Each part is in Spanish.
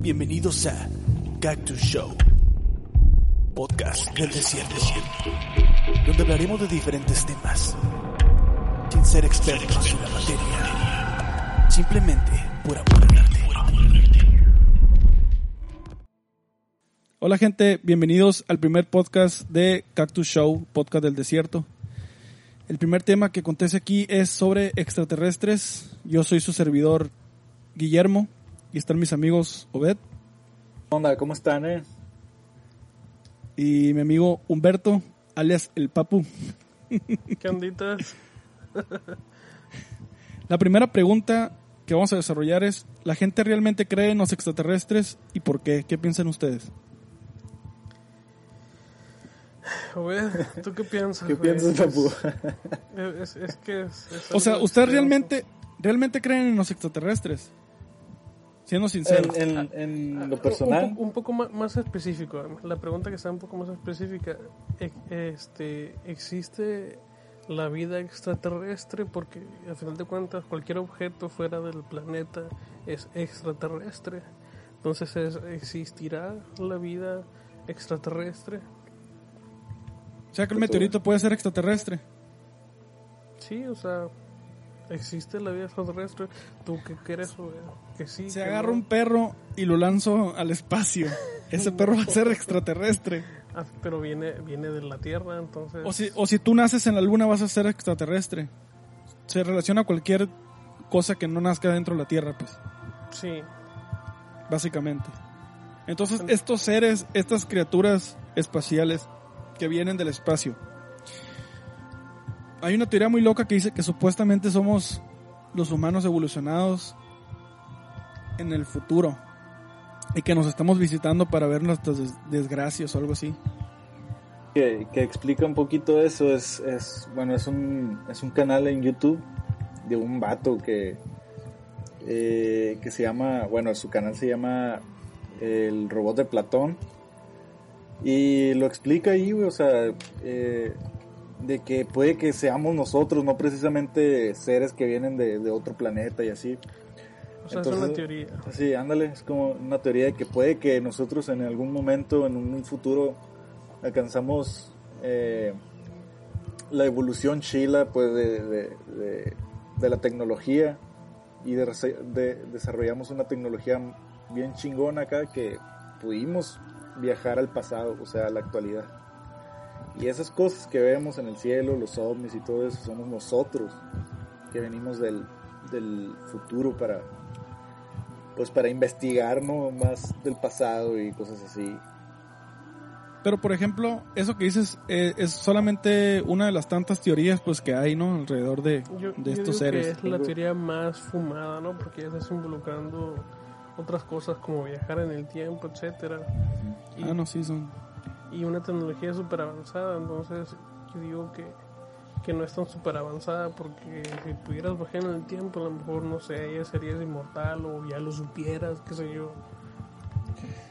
Bienvenidos a Cactus Show, podcast del desierto, donde hablaremos de diferentes temas, sin ser expertos en la materia, simplemente por amor al. Hola gente, bienvenidos al primer podcast de Cactus Show, podcast del desierto. El primer tema que acontece aquí es sobre extraterrestres. Yo soy su servidor Guillermo y están mis amigos Obed onda? ¿Cómo están, eh? y mi amigo Humberto, alias el Papu. ¿Qué onditas? La primera pregunta que vamos a desarrollar es, ¿la gente realmente cree en los extraterrestres y por qué? ¿Qué piensan ustedes? Obed, ¿tú qué piensas? ¿Qué güey? piensas, Papu? Es, es que es, es O sea, ¿ustedes realmente, realmente creen en los extraterrestres? Siendo sinceros. En, en, en lo Un, personal, un poco ma- más específico, la pregunta que está un poco más específica, e- este, ¿existe la vida extraterrestre? Porque al final de cuentas cualquier objeto fuera del planeta es extraterrestre. Entonces, es- ¿existirá la vida extraterrestre? O sea, que el meteorito puede ser extraterrestre. Sí, o sea, ¿existe la vida extraterrestre? ¿Tú qué crees? güey? Que sí. Se que agarra no? un perro y lo lanzo al espacio. Ese perro va a ser extraterrestre. Ah, pero viene, viene de la Tierra, entonces... O si, o si tú naces en la luna vas a ser extraterrestre. Se relaciona a cualquier cosa que no nazca dentro de la Tierra, pues, Sí, básicamente. Entonces, estos seres, estas criaturas espaciales que vienen del espacio. Hay una teoría muy loca que dice que supuestamente somos los humanos evolucionados en el futuro. Y que nos estamos visitando para ver nuestras des- desgracias o algo así. que, explica un poquito eso, es, es bueno, es un, es un canal en YouTube de un vato que, eh, que se llama, bueno, su canal se llama El Robot de Platón. Y lo explica ahí, o sea, eh, de que puede que seamos nosotros, no precisamente seres que vienen de, de otro planeta y así. o sea, es Entonces- una teoría. Sí, ándale, es como una teoría de que puede que nosotros en algún momento, en un futuro, alcanzamos eh, la evolución chila pues, de, de- de- de la tecnología y de, de- desarrollamos una tecnología bien chingona acá que pudimos viajar al pasado, o sea, a la actualidad. Y esas cosas que vemos en el cielo, los ovnis y todo eso, somos nosotros que venimos del, del futuro para, pues para investigar ¿no? más del pasado y cosas así. Pero por ejemplo, eso que dices eh, es solamente una de las tantas teorías pues que hay, ¿no? Alrededor de, Yo, de yo estos digo seres. que es la teoría más fumada, ¿no? Porque ya estás involucrando otras cosas como viajar en el tiempo, etcétera. Ah, no, sí, son... y una tecnología súper avanzada, entonces yo digo que, que no es tan súper avanzada porque si pudieras viajar en el tiempo, a lo mejor, no sé, ya serías inmortal o ya lo supieras, qué sé yo.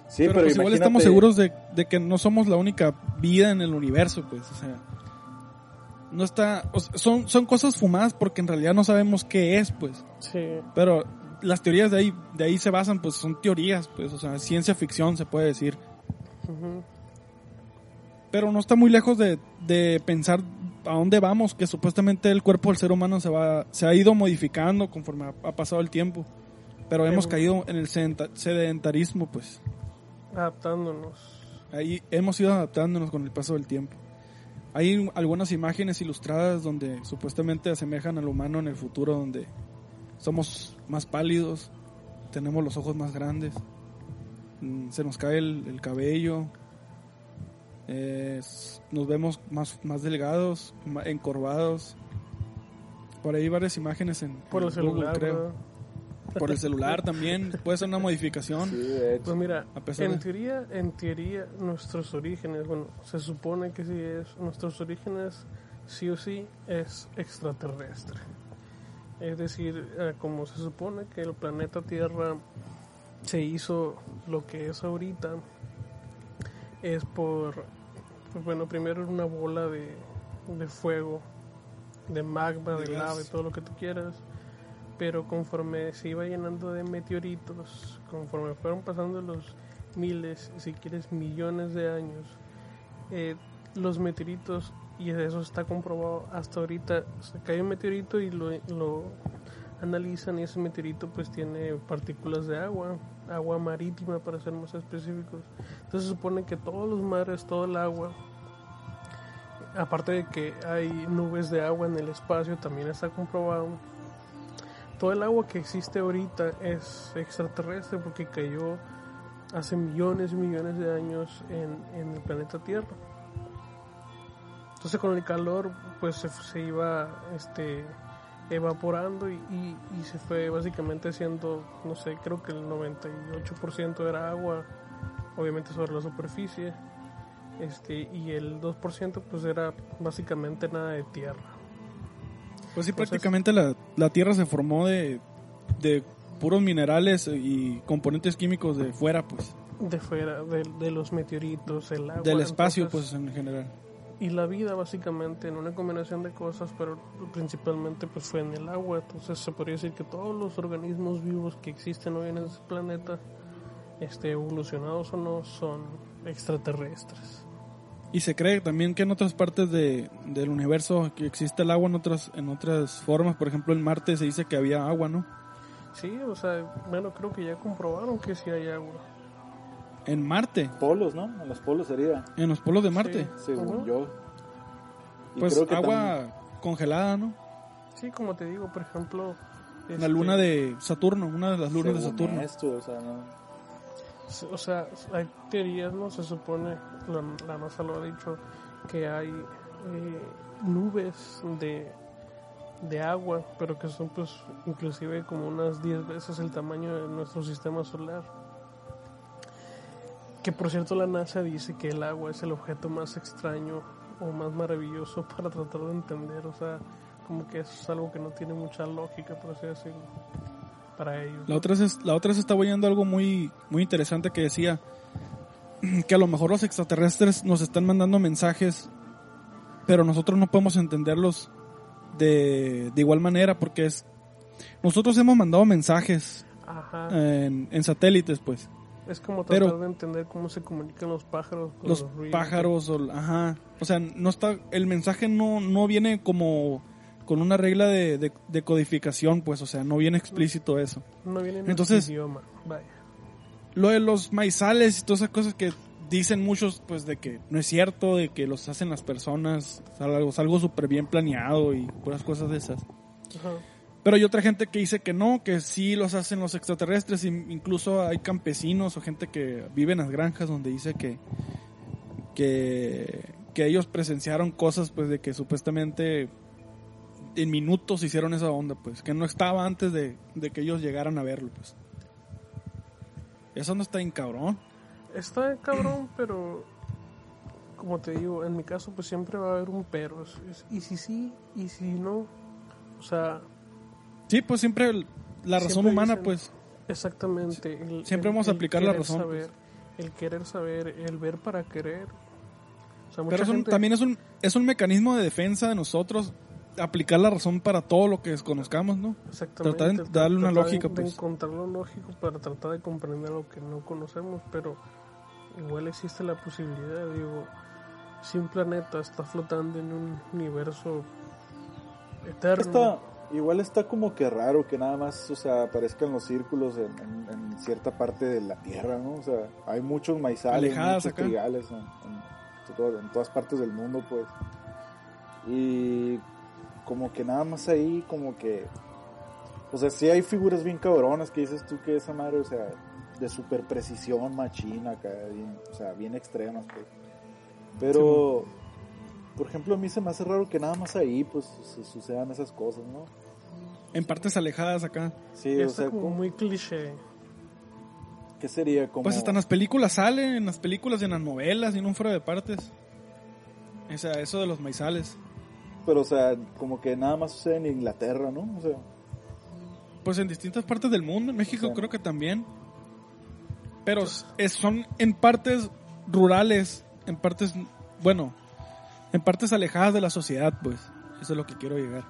Sí, pero, pero, pues igual estamos seguros de, de que no somos la única vida en el universo, pues, o sea... No está... o sea, son, son cosas fumadas porque en realidad no sabemos qué es, pues. Sí, Pero las teorías de ahí, de ahí se basan, pues son teorías, pues, o sea, ciencia ficción se puede decir. ujú. Pero no está muy lejos de, de pensar a dónde vamos, que supuestamente el cuerpo del ser humano se va se ha ido modificando conforme ha, ha pasado el tiempo. Pero hemos Pero- caído en el sedenta- sedentarismo, pues. adaptándonos. Ahí hemos ido adaptándonos con el paso del tiempo. Hay algunas imágenes ilustradas donde supuestamente asemejan al humano en el futuro, donde somos más pálidos, tenemos los ojos más grandes, mm, se nos cae el, el cabello, eh, nos vemos más, más delgados, ma- encorvados. Por ahí varias imágenes en, Por el en Google, celular, creo. Por el celular también, puede ser una modificación. Sí, de hecho. Pues mira, A pesar en de- teoría, en teoría, nuestros orígenes, bueno, se supone que sí es, nuestros orígenes sí o sí es extraterrestre. Es decir, eh, como se supone que el planeta Tierra se hizo lo que es ahorita, es por, pues bueno, primero era una bola de, de fuego, de magma, de, De lava todo lo que tú quieras. Pero conforme se iba llenando de meteoritos, conforme fueron pasando los miles, si quieres millones de años, eh, los meteoritos, y eso está comprobado hasta ahorita, se cae un meteorito y lo, lo analizan y ese meteorito pues tiene partículas de agua, agua marítima para ser más específicos. Entonces se supone que todos los mares, todo el agua, aparte de que hay nubes de agua en el espacio, también está comprobado. Todo el agua que existe ahorita es extraterrestre porque cayó hace millones y millones de años en, en el planeta Tierra. Entonces con el calor pues se, se iba este evaporando y, y- y se fue básicamente haciendo, no sé, creo que el 98% era agua, obviamente sobre la superficie, este y el 2% pues era básicamente nada de tierra. Pues sí, Entonces- prácticamente la, la Tierra se formó de, de puros minerales y componentes químicos de fuera, pues. De fuera, de, de los meteoritos, el agua. Del espacio, entonces- pues, en general. Y la vida básicamente en una combinación de cosas, pero principalmente pues fue en el agua. Entonces se podría decir que todos los organismos vivos que existen hoy en este planeta, este, evolucionados o no, son extraterrestres. Y se cree también que en otras partes de, del universo que existe el agua en otras, en otras formas. Por ejemplo, en Marte se dice que había agua, ¿no? Sí, o sea, bueno, creo que ya comprobaron que sí hay agua. En Marte, Polos, ¿no? En los polos sería, en los polos de Marte. según Ujú. yo. Y Pues creo que agua congelada, ¿no? Sí, como te digo, por ejemplo... La este, luna de Saturno, una de las lunas de según Saturno. esto, o sea, no. O sea, hay teorías, ¿no? Se supone, la, la NASA lo ha dicho, que hay eh, nubes de, de agua, pero que son pues inclusive como unas 10 veces el tamaño de nuestro sistema solar. Que por cierto la NASA dice que el agua es el objeto más extraño o más maravilloso para tratar de entender, o sea, como que eso es algo que no tiene mucha lógica, por así decirlo, para ellos. La otra vez, la otra vez estaba oyendo algo muy, muy interesante que decía que a lo mejor los extraterrestres nos están mandando mensajes, pero nosotros no podemos entenderlos de, de igual manera porque es nosotros hemos mandado mensajes Ajá. en, en satélites, pues. Es como tratar Pero- de entender cómo se comunican los pájaros. con Los ruidos. pájaros, o, ajá. O sea, no está, el mensaje no, no viene como con una regla de, de, de codificación, pues, o sea, no viene explícito eso. No viene en Entonces- idioma. Vaya. Lo de los maizales y todas esas cosas que dicen muchos, pues, de que no es cierto, de que los hacen las personas, o sea, algo, algo súper bien planeado y puras cosas de esas. Ajá. Pero hay otra gente que dice que no, que sí los hacen los extraterrestres, in- incluso hay campesinos o gente que vive en las granjas donde dice que, que, que ellos presenciaron cosas, pues, de que supuestamente en minutos hicieron esa onda, pues, que no estaba antes de, de que ellos llegaran a verlo, pues. Eso no está bien cabrón. Está cabrón, pero como te digo, en mi caso pues siempre va a haber un pero. Y si sí, y si no. O sea, Sí, pues siempre el- la razón Siempre humana, dicen- pues, exactamente. el- Siempre el- vamos a aplicar la razón, saber, pues. El querer saber, el ver para querer. O sea, mucha pero es un- gente- también es un, es un mecanismo de defensa de nosotros aplicar la razón para todo lo que desconozcamos, ¿no? Exactamente. Tratar de darle una tratar de- lógica, de pues. encontrar lo lógico para tratar de comprender lo que no conocemos, pero igual existe la posibilidad, digo, si un planeta está flotando en un universo eterno, igual está como que raro que nada más, o sea, aparezcan los círculos en, en- en cierta parte de la Tierra, ¿no? O sea, hay muchos maizales, Alejadas muchos acá. trigales en, en todo- en todas partes del mundo, pues. Y como que nada más ahí, como que... O sea, sí hay figuras bien cabronas que dices tú que esa madre, o sea, de super precisión machina acá, bien, o sea, bien extremas, pues. Pero, por ejemplo, a mí se me hace raro que nada más ahí, pues, su- sucedan esas cosas, ¿no? En partes alejadas acá. Sí, Ya o está sea, como ¿cómo- muy cliché. ¿qué sería? Como... Pues hasta en las películas sale, en las películas y en las novelas y no fuera de partes. O sea, eso de los maizales. Pero, o sea, como que nada más sucede en Inglaterra, ¿no? O sea, Pues en distintas partes del mundo, en México creo que también. Pero es- son en partes rurales, en partes, bueno, en partes alejadas de la sociedad, pues. Eso es lo que quiero llegar.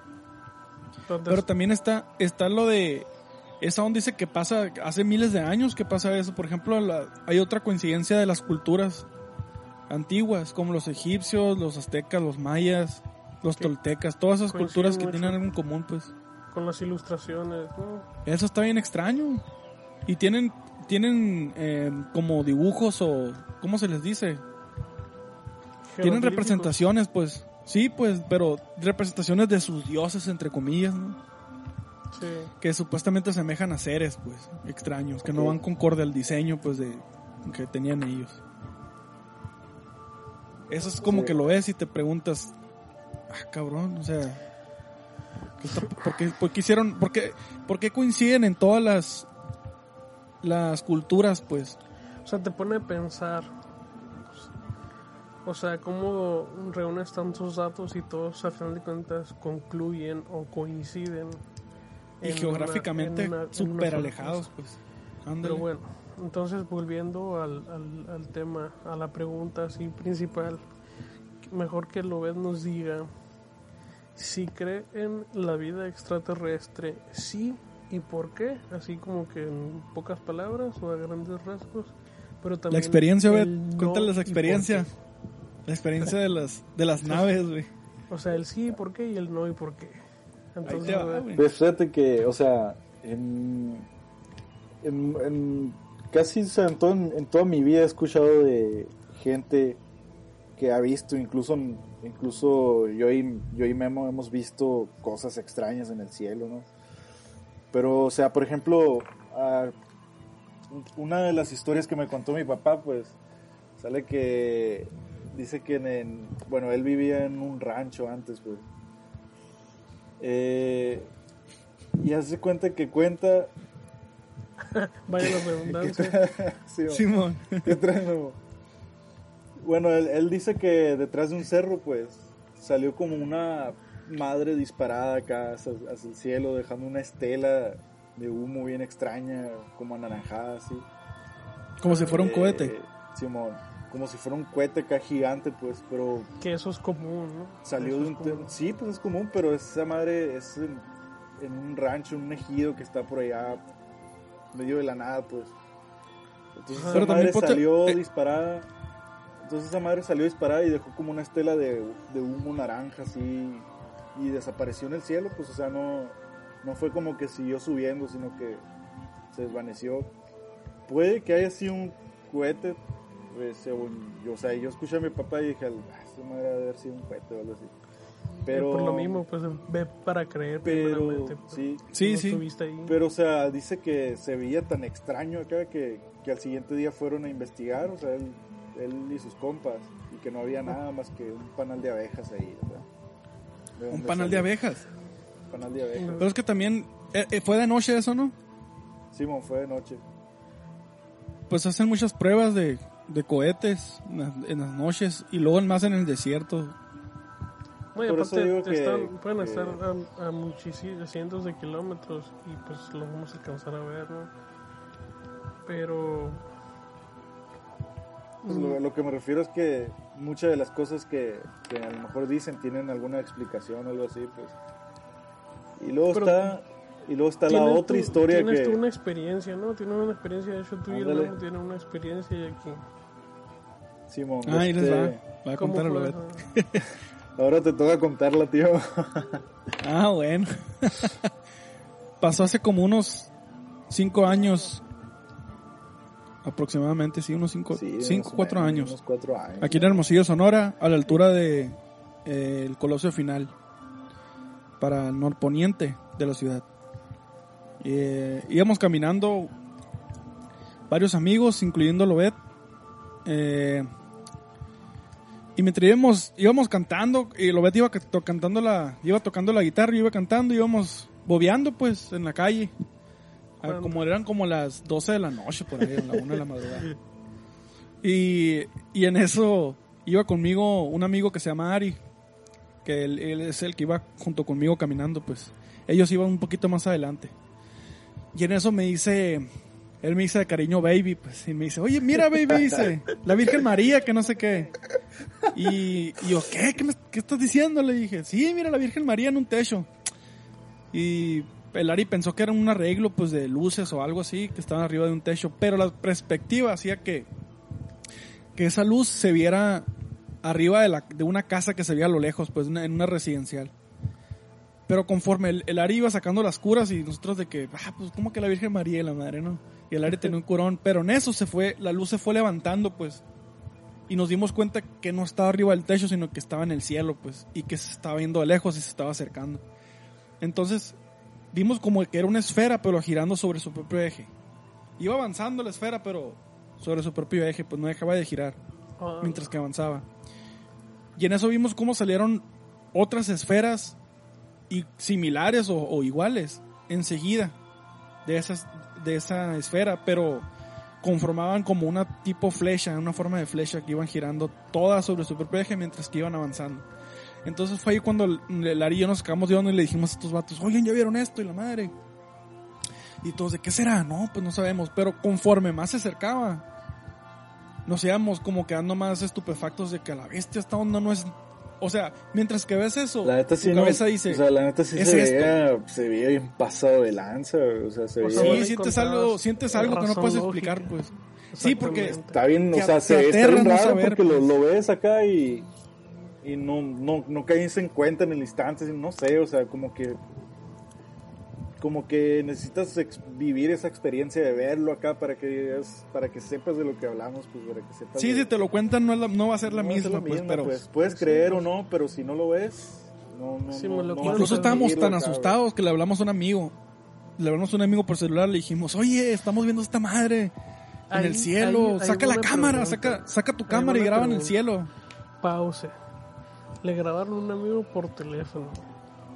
Entonces, Pero también está, está lo de, esa onda dice que pasa, hace miles de años que pasa eso. Por ejemplo, la- hay otra coincidencia de las culturas antiguas, como los egipcios, los aztecas, los mayas, los toltecas, todas esas culturas que tienen algo en común, pues. con las ilustraciones, ¿no? Eso está bien extraño. Y tienen, tienen eh, como dibujos o, ¿cómo se les dice? Tienen representaciones, pues. Sí, pues, pero representaciones de sus dioses, entre comillas, ¿no? Sí. Que supuestamente asemejan a seres, pues, extraños, que no van concorde al diseño, pues, de que tenían ellos. Eso es como Sí. que lo ves y te preguntas, ah, cabrón, o sea, ¿qué está- ¿por, qué, por qué hicieron, por qué, por qué coinciden en todas las, las culturas, pues? O sea, te pone a pensar. O sea, cómo reúnes tantos datos y todos a final de cuentas concluyen o coinciden. Y en geográficamente súper alejados, cosa. pues. Pero Ándale. bueno, entonces volviendo al, al, al tema, a la pregunta así principal, mejor que Lobet nos diga si cree en la vida extraterrestre, sí y por qué, así como que en pocas palabras o a grandes rasgos, pero también La experiencia, no cuéntales la experiencia. La experiencia de las, de las naves, güey. O sea, el sí y por qué y el no y por qué. Entonces, va. Pues fíjate que, o sea, en, en, en casi o sea, en, todo- en toda mi vida he escuchado de gente que ha visto, incluso incluso yo y, yo y Memo hemos visto cosas extrañas en el cielo, ¿no? Pero, o sea, por ejemplo, ah, una de las historias que me contó mi papá, pues, sale que dice que en, en- bueno, él vivía en un rancho antes, pues. Eh, y hace cuenta que cuenta. vaya la redundancia. Sí. Simón. ¿Qué traes, Memo? Bueno, él, él dice que detrás de un cerro, pues, salió como una madre disparada acá hacia, hacia el cielo, dejando una estela de humo bien extraña, como anaranjada, así. Como si fuera un Eh, cohete. Simón, como si fuera un cohete acá gigante, pues, pero que eso es común, ¿no? salió de un... común. Sí, pues es común, pero esa madre es en, en un rancho, en un ejido que está por allá, medio de la nada, pues. Entonces esa madre salió eh. disparada. Entonces esa madre salió disparada y dejó como una estela de, de humo naranja así y desapareció en el cielo, pues o sea, no, no fue como que siguió subiendo, sino que se desvaneció. Puede que haya sido un cohete, pues, según yo, o sea, yo escuché a mi papá y dije, "Ah, esa madre debe haber sido un cohete o algo así. Pero, por lo mismo, pues ve para creer pero, pues, sí, Sí, no sí. ahí. pero, o sea, dice que se veía tan extraño acá que, que al siguiente día fueron a investigar, o sea, él, él y sus compas, y que no había nada más que un panal de abejas ahí, ¿verdad? ¿De Un panal de abejas. Un panal de abejas. Pero es que también eh, eh, fue de noche eso, ¿no? Simón, fue de noche. Pues hacen muchas pruebas de, de cohetes en las, en las noches y luego más en el desierto. No, y por eso aparte que- están- pueden que- estar a, a muchísimos cientos de kilómetros y pues lo vamos a alcanzar a ver, ¿no? Pero Pues lo, lo que me refiero es que muchas de las cosas que, que a lo mejor dicen tienen alguna explicación o algo así, pues. Y luego Pero está y luego está la tienes otra tú- historia tienes que tú una experiencia, ¿no? Tienes una experiencia, de hecho tú y el tienen una experiencia y aquí. Simón, Ah, ahí les este, va. Va a ¿Cómo contar? Lobet. ahora te toca contarla, tío. Ah, bueno. Pasó hace como unos cinco años. Aproximadamente, sí, unos cinco, Sí, cinco cuatro menos, años. Unos cuatro años. Aquí en Hermosillo, Sonora, a la altura de eh, el Colosio Final, para el norponiente de la ciudad. Eh, íbamos caminando varios amigos, incluyendo Lobet, eh, y mientras íbamos, íbamos cantando, y Lobet iba to- cantando la, iba tocando la guitarra, y iba cantando, íbamos bobeando pues en la calle. Ah, ¿Cuándo? Como eran como las 12 de la noche por ahí, a la 1 de la madrugada. Y, y en eso iba conmigo un amigo que se llama Ari, que él, él es el que iba junto conmigo caminando, pues. Ellos iban un poquito más adelante. Y en eso me dice, él me dice de cariño baby, pues, y me dice, oye, mira baby, dice, la Virgen María, que no sé qué. Y, yo, ¿qué? ¿Qué, estás diciendo? Le dije, sí, mira la Virgen María en un techo. Y el Ari pensó que era un arreglo, pues, de luces o algo así, que estaban arriba de un techo, pero la perspectiva hacía que, que esa luz se viera arriba de, la, de una casa que se veía a lo lejos, pues, en una residencial. Pero conforme el, el Ari iba sacando las curas y nosotros de que, ah, pues como que la Virgen María y la madre, ¿no? Y el Ari tenía un curón, pero en eso se fue, la luz se fue levantando, pues. Y nos dimos cuenta que no estaba arriba del techo, sino que estaba en el cielo, pues. Y que se estaba viendo de lejos y se estaba acercando. Entonces, vimos como que era una esfera, pero girando sobre su propio eje. Iba avanzando la esfera, pero sobre su propio eje, pues no dejaba de girar mientras que avanzaba. Y en eso vimos cómo salieron otras esferas y similares o, o iguales enseguida de esas de esa esfera, pero conformaban como una tipo flecha, una forma de flecha que iban girando todas sobre su propio eje mientras que iban avanzando. Entonces fue ahí cuando Ari y yo nos sacamos de y le dijimos a estos vatos, oigan, ¿ya vieron esto? Y la madre. Y todos, ¿de qué será? No, pues no sabemos. Pero conforme más se acercaba, nos íbamos como quedando más estupefactos de que a la bestia esta onda no es... O sea, mientras que ves eso, La neta tu sí no- cabeza dice... O sea, la neta sí "Es se esto". veía, se veía bien pasado de lanza, o sea, se veía... sí, sientes algo, sientes algo que no puedes lógica. explicar, pues. Sí, porque. Está bien, o sea, se, está bien no raro saber, porque lo, pues. lo ves acá y, y no, no, no caes en cuenta en el instante, no sé, o sea, como que como que necesitas vivir esa experiencia de verlo acá para que para que sepas de lo que hablamos, pues para que sepas. sí, de- si te lo cuentan no, es la- no va a ser la no va a ser misma, pues, pero... pues, puedes creer o no, pero si no lo ves, no, no, Sí, no, a Incluso estábamos tan acá, asustados que le hablamos a un amigo. Le hablamos a un amigo por celular, le dijimos, oye, estamos viendo esta madre en Ahí- el cielo, ahí- saca la cámara, pregunta. saca, saca tu cámara y graba en el cielo. Pause. Le grabaron a un amigo por teléfono.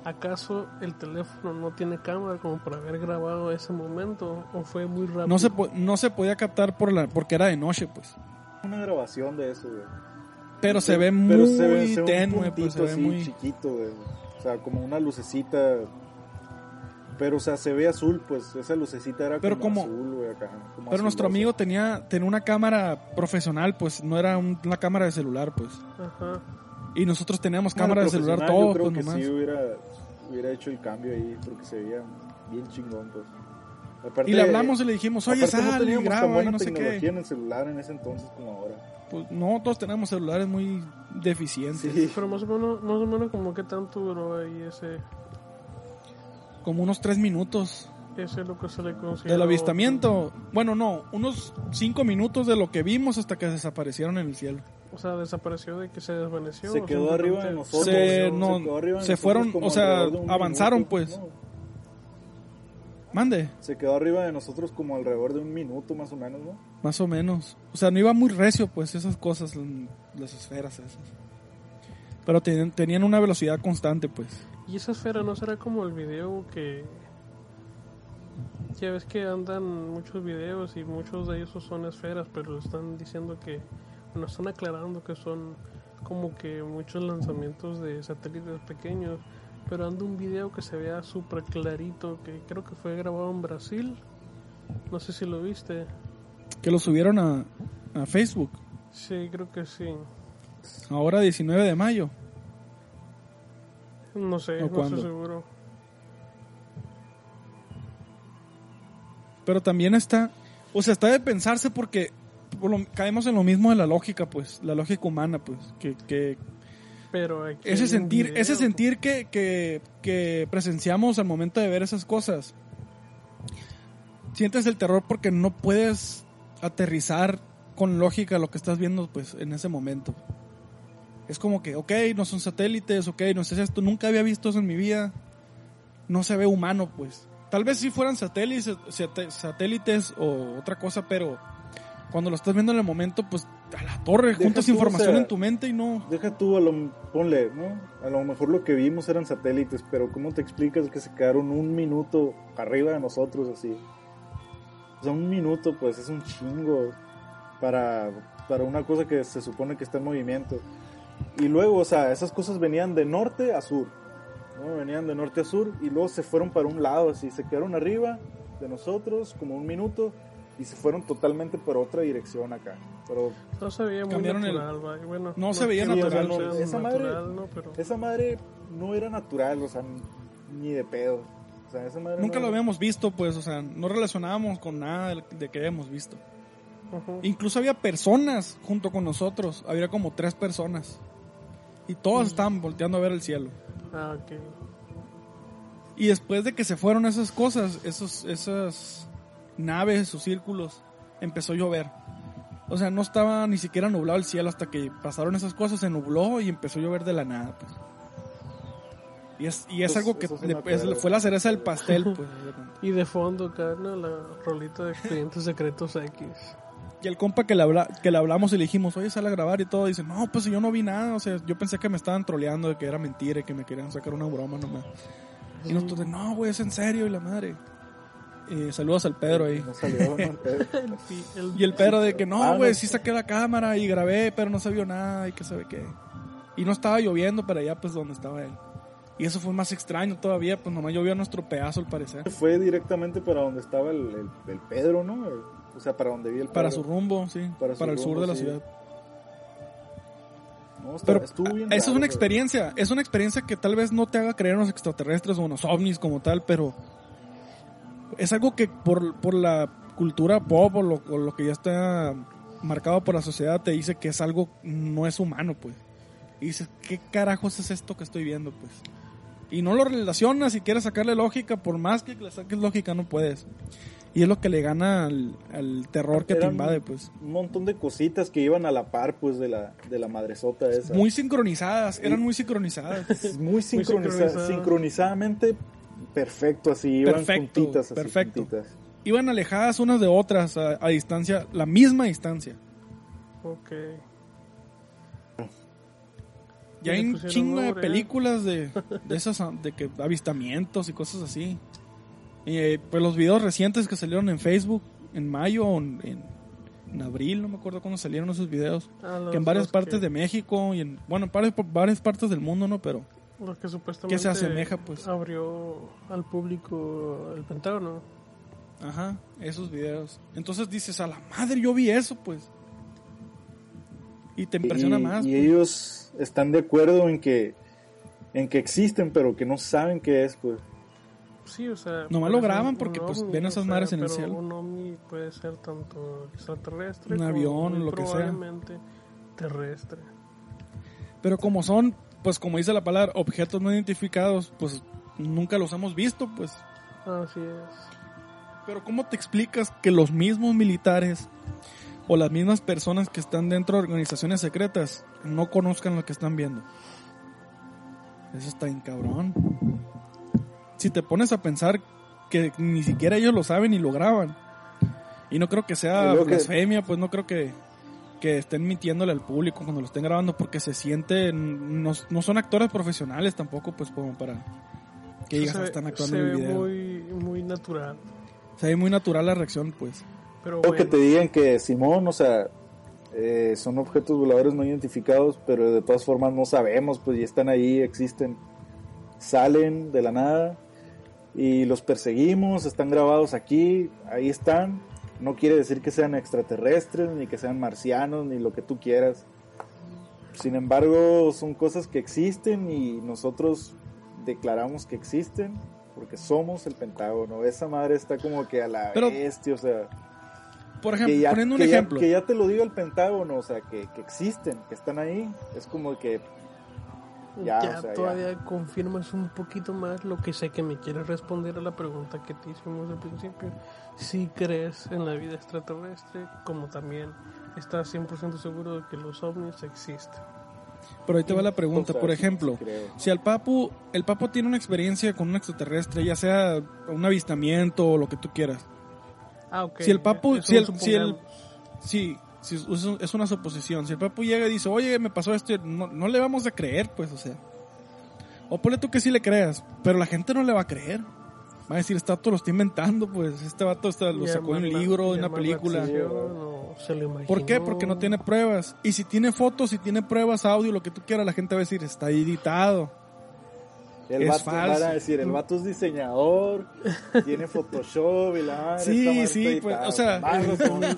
¿Acaso el teléfono no tiene cámara como para haber grabado ese momento? ¿O fue muy rápido? No se, po- no se podía captar por la, porque era de noche, pues. Una grabación de eso, güey. Pero se ve Pero muy se ve- se ve un tenue, pues se ve así, muy... chiquito, güey. O sea, como una lucecita. Pero, o sea, se ve azul, pues. Esa lucecita era Pero como, como- azul, güey, acá. como Pero nuestro amigo tenía, tenía una cámara profesional, pues no era un- una cámara de celular, pues. Ajá. Y nosotros teníamos Bueno, cámara de celular todos, Yo creo pues que nomás. sí hubiera, hubiera hecho el cambio ahí, porque se veía bien chingón, pues. Aparte, Y le hablamos y le dijimos, oye, no sal tan graba y no sé qué. en el celular en ese entonces como ahora. Pues no, todos tenemos celulares muy deficientes. Sí. Pero más o menos, más o menos como que tanto duró ahí ese, Como unos tres minutos ese es lo que se le considera. del avistamiento. Bueno, no, unos cinco minutos de lo que vimos hasta que desaparecieron en el cielo. O sea, desapareció de que se desvaneció. Se quedó arriba de nosotros. Se- se no, quedó arriba de se nosotros fueron, o sea, avanzaron, minuto, pues. ¿no? Mande, Se quedó arriba de nosotros como alrededor de un minuto más o menos, ¿no? más o menos. O sea, no iba muy recio, pues, esas cosas, las esferas esas. Pero tenían, tenían una velocidad constante, pues. Y esa esfera no será como el video que. Ya ves que andan muchos videos y muchos de ellos son esferas, pero están diciendo que. Bueno, están aclarando que son como que muchos lanzamientos de satélites pequeños. Pero anda un video que se vea súper clarito, que creo que fue grabado en Brasil. No sé si lo viste. Que lo subieron a, a Facebook, Sí, creo que sí. ahora 19 de mayo. No sé, ¿O no estoy seguro. Pero también está, o sea, está de pensarse porque por lo- caemos en lo mismo de la lógica, pues, la lógica humana, pues, que, que Pero ese sentir, video, ese sentir que, que, que presenciamos al momento de ver esas cosas, sientes el terror porque no puedes aterrizar con lógica lo que estás viendo, pues, en ese momento. Es como que, ok, no son satélites, ok, no es esto, nunca había visto eso en mi vida, no se ve humano, pues. Tal vez si fueran satélites, satélites o otra cosa, pero cuando lo estás viendo en el momento, pues a la torre, juntas información o sea, en tu mente y no. Deja tú, a lo, ponle, ¿no? A lo mejor lo que vimos eran satélites, pero ¿cómo te explicas que se quedaron un minuto arriba de nosotros así? O sea, un minuto, pues es un chingo para, para una cosa que se supone que está en movimiento. Y luego, o sea, esas cosas venían de norte a sur, ¿no? Venían de norte a sur y luego se fueron para un lado, así, se quedaron arriba de nosotros como un minuto y se fueron totalmente por otra dirección acá. Pero No se veía muy Cambiaron el- natural, bueno, No se veía natural, no, esa madre- natural, ¿no? Pero esa madre no era natural, o sea, ni de pedo. O sea, esa madre Nunca no- lo habíamos visto, pues, o sea, no relacionábamos con nada de, que habíamos visto. Ujú. Incluso había personas junto con nosotros, había como tres personas. Y todas estaban volteando a ver el cielo. Ah, ok. Y después de que se fueron esas cosas, esos, esas naves, esos círculos, empezó a llover. O sea, no estaba ni siquiera nublado el cielo hasta que pasaron esas cosas, se nubló y empezó a llover de la nada. Pues. Y es, y es Pues, algo que le- es- fue la cereza del pastel. Pues. Y de fondo ¿no? La rolita de expedientes secretos X. y el compa que le, habla, que le hablamos y le dijimos, oye, sale a grabar y todo, dice, no, pues yo no vi nada. O sea, yo pensé que me estaban troleando, de que era mentira y que me querían sacar una broma nomás. Y nosotros, no, güey, es en serio, y la madre. Y saludos al Pedro ahí. No salió, ¿no? Y el, Y el Pedro de que no, Ah, güey, sí saqué la cámara y grabé, pero no se vio nada y que sabe qué. Y no estaba lloviendo para allá, pues donde estaba él. Y eso fue más extraño todavía, pues nomás llovió a nuestro pedazo al parecer. Fue directamente para donde estaba el, el- el Pedro, ¿no? O sea, para donde vi el Para Pedro. su rumbo, sí. Para, Para el sur de la sí. ciudad. No, está- Pero estuvo bien eso es una pero- experiencia, es una experiencia que tal vez no te haga creer en los extraterrestres o en los ovnis como tal, pero es algo que por, por la cultura pop o lo, o lo que ya está marcado por la sociedad te dice que es algo, no es humano, pues. Y dices, ¿qué carajos es esto que estoy viendo, pues? Y no lo relacionas y quieres sacarle lógica, por más que le saques lógica no puedes. Y es lo que le gana al, al terror que te invade, pues. Un montón de cositas que iban a la par, pues, de la, de la madresota esa. Muy sincronizadas, eran muy sincronizadas. muy sincroniza- sincronizado. sincronizadamente perfecto, así, iban Perfecto, juntitas, así, perfecto. juntitas. iban alejadas unas de otras a, a distancia, la misma distancia. Ok. Ya Y hay un chingo de ¿eh? películas de, de esas de que avistamientos y cosas así. Y, eh, pues los videos recientes que salieron en Facebook en mayo o en, en- en abril, no me acuerdo cuándo salieron esos videos. Ah, los- Que en varias partes que- de México y en, bueno, en varias, varias partes del mundo, ¿no? Pero Lo que supuestamente ¿Qué se asemeja, pues? abrió al público el Pentágono. Ajá, esos videos. Entonces dices, a la madre, yo vi eso, pues. Y te impresiona y, más. y pues. ellos están de acuerdo en que en que existen, pero que no saben qué es, pues. Sí, o sea... Nomás lo graban porque, pues, ovni, ven o esas sea, madres en el cielo. Un ovni puede ser tanto extraterrestre Un como avión, muy lo que sea. probablemente terrestre. Pero como son, pues como dice la palabra, objetos no identificados, pues nunca los hemos visto, pues. Así es. Pero ¿cómo te explicas que los mismos militares o las mismas personas que están dentro de organizaciones secretas no conozcan lo que están viendo? Eso está bien cabrón. Si te pones a pensar que ni siquiera ellos lo saben y lo graban. Y no creo que sea que- blasfemia, pues no creo que, que estén mintiéndole al público cuando lo estén grabando porque se sienten, no, no son actores profesionales tampoco, pues como para que digas, se, "Ah, están actuando se en el video. muy, muy natural. Se ve muy natural la reacción, pues. Pero O bueno, que te digan que Simón, o sea, eh, son objetos voladores no identificados, pero de todas formas no sabemos, pues y están ahí, existen, salen de la nada y los perseguimos, están grabados aquí, ahí están. No quiere decir que sean extraterrestres, ni que sean marcianos, ni lo que tú quieras. Sin embargo, son cosas que existen y nosotros declaramos que existen porque somos el Pentágono. Esa madre está como que a la Pero- bestia, o sea Por ejemplo, ya, poniendo un que ya- ejemplo. que ya te lo diga el Pentágono, o sea, que, que existen, que están ahí. Es como que ya, ya, o sea, ya. todavía confirmas un poquito más lo que sé que me quieres responder a la pregunta que te hicimos al principio. Si crees en la vida extraterrestre, como también estás 100% seguro de que los ovnis existen. Pero ahí te va la pregunta. O sea, Por ejemplo, creo. si al Papu, el Papu tiene una experiencia con un extraterrestre, ya sea un avistamiento o lo que tú quieras. Ah, ok. Si el papu- si el- si el- supongamos. Sí, es un- es una suposición. Si el Papu llega y dice, oye, me pasó esto, no, no le vamos a creer, pues, o sea. O ponle tú que sí le creas, pero la gente no le va a creer. Va a decir, este vato lo está inventando, pues, este vato está- lo sacó de un libro, de una película. acción, o se lo. ¿Por qué? Porque no tiene pruebas. Y si tiene fotos, si tiene pruebas, audio, lo que tú quieras, la gente va a decir, está editado. El Es vato, falso. van a decir, el vato es diseñador, tiene Photoshop y la madre. Sí, sí, pues, o sea,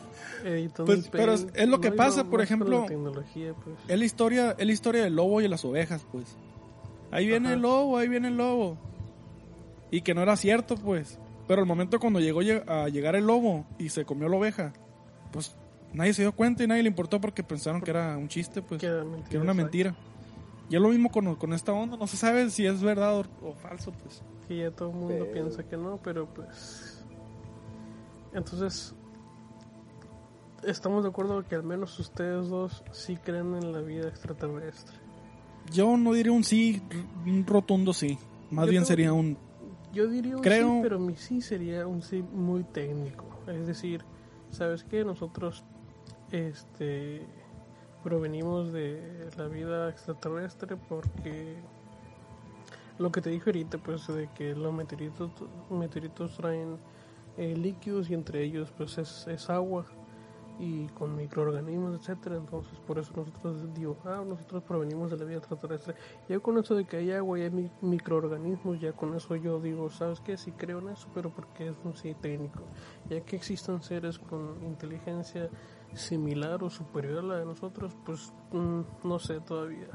Pues, pero es lo que No, pasa, no, por ejemplo, pues. Es la historia, es la historia del lobo y las ovejas, pues. Ahí viene Ajá. el lobo, ahí viene el lobo. Y que no era cierto, pues. Pero el momento cuando llegó lle- a llegar el lobo y se comió la oveja, pues nadie se dio cuenta y nadie le importó porque pensaron que era un chiste, pues. Que Que era mentira, era una exacto. Y es lo mismo con, con esta onda, no se sabe si es verdad o, o falso, pues. Que ya todo el mundo Pero- piensa que no, pero pues. Entonces. Estamos de acuerdo que al menos ustedes dos sí creen en la vida extraterrestre. Yo no diría un sí, un rotundo sí. Más Yo bien tengo- sería un... Yo diría un Creo- sí, pero mi sí sería un sí muy técnico. Es decir, ¿sabes qué? Nosotros este provenimos de la vida extraterrestre porque lo que te dije ahorita, pues de que los meteoritos, meteoritos traen eh, líquidos y entre ellos pues es, es agua y con microorganismos, etcétera. Entonces, por eso nosotros digo, ah, nosotros provenimos de la vida extraterrestre. Ya con eso de que hay agua y hay mi- microorganismos, ya con eso yo digo, ¿sabes qué? Sí creo en eso, pero porque es un sí técnico. Ya que existen seres con inteligencia similar o superior a la de nosotros, pues mm, no sé todavía.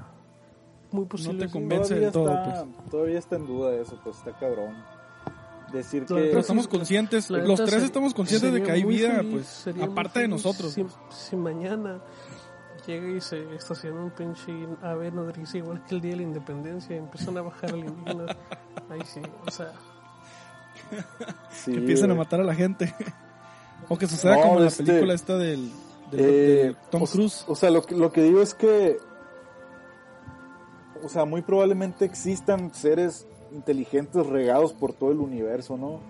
Muy posible. sí. convence Todavía del todo, está, todavía está en duda eso, pues está cabrón. Decir Claro, que... Pero estamos conscientes, La los tres ser- estamos conscientes de que hay vida, feliz, pues, aparte de nosotros. Si, pues. si mañana llega y se estaciona un pinche ave nodriza igual que el día de la independencia y empiezan a bajar alienígenas, ahí sí, o sea, sí, que empiezan a matar a la gente. O que suceda No, como en la este, película esta del, del- Eh, del Tom Cruise. O sea, lo que, lo que digo es que, o sea, muy probablemente existan seres inteligentes regados por todo el universo, ¿no?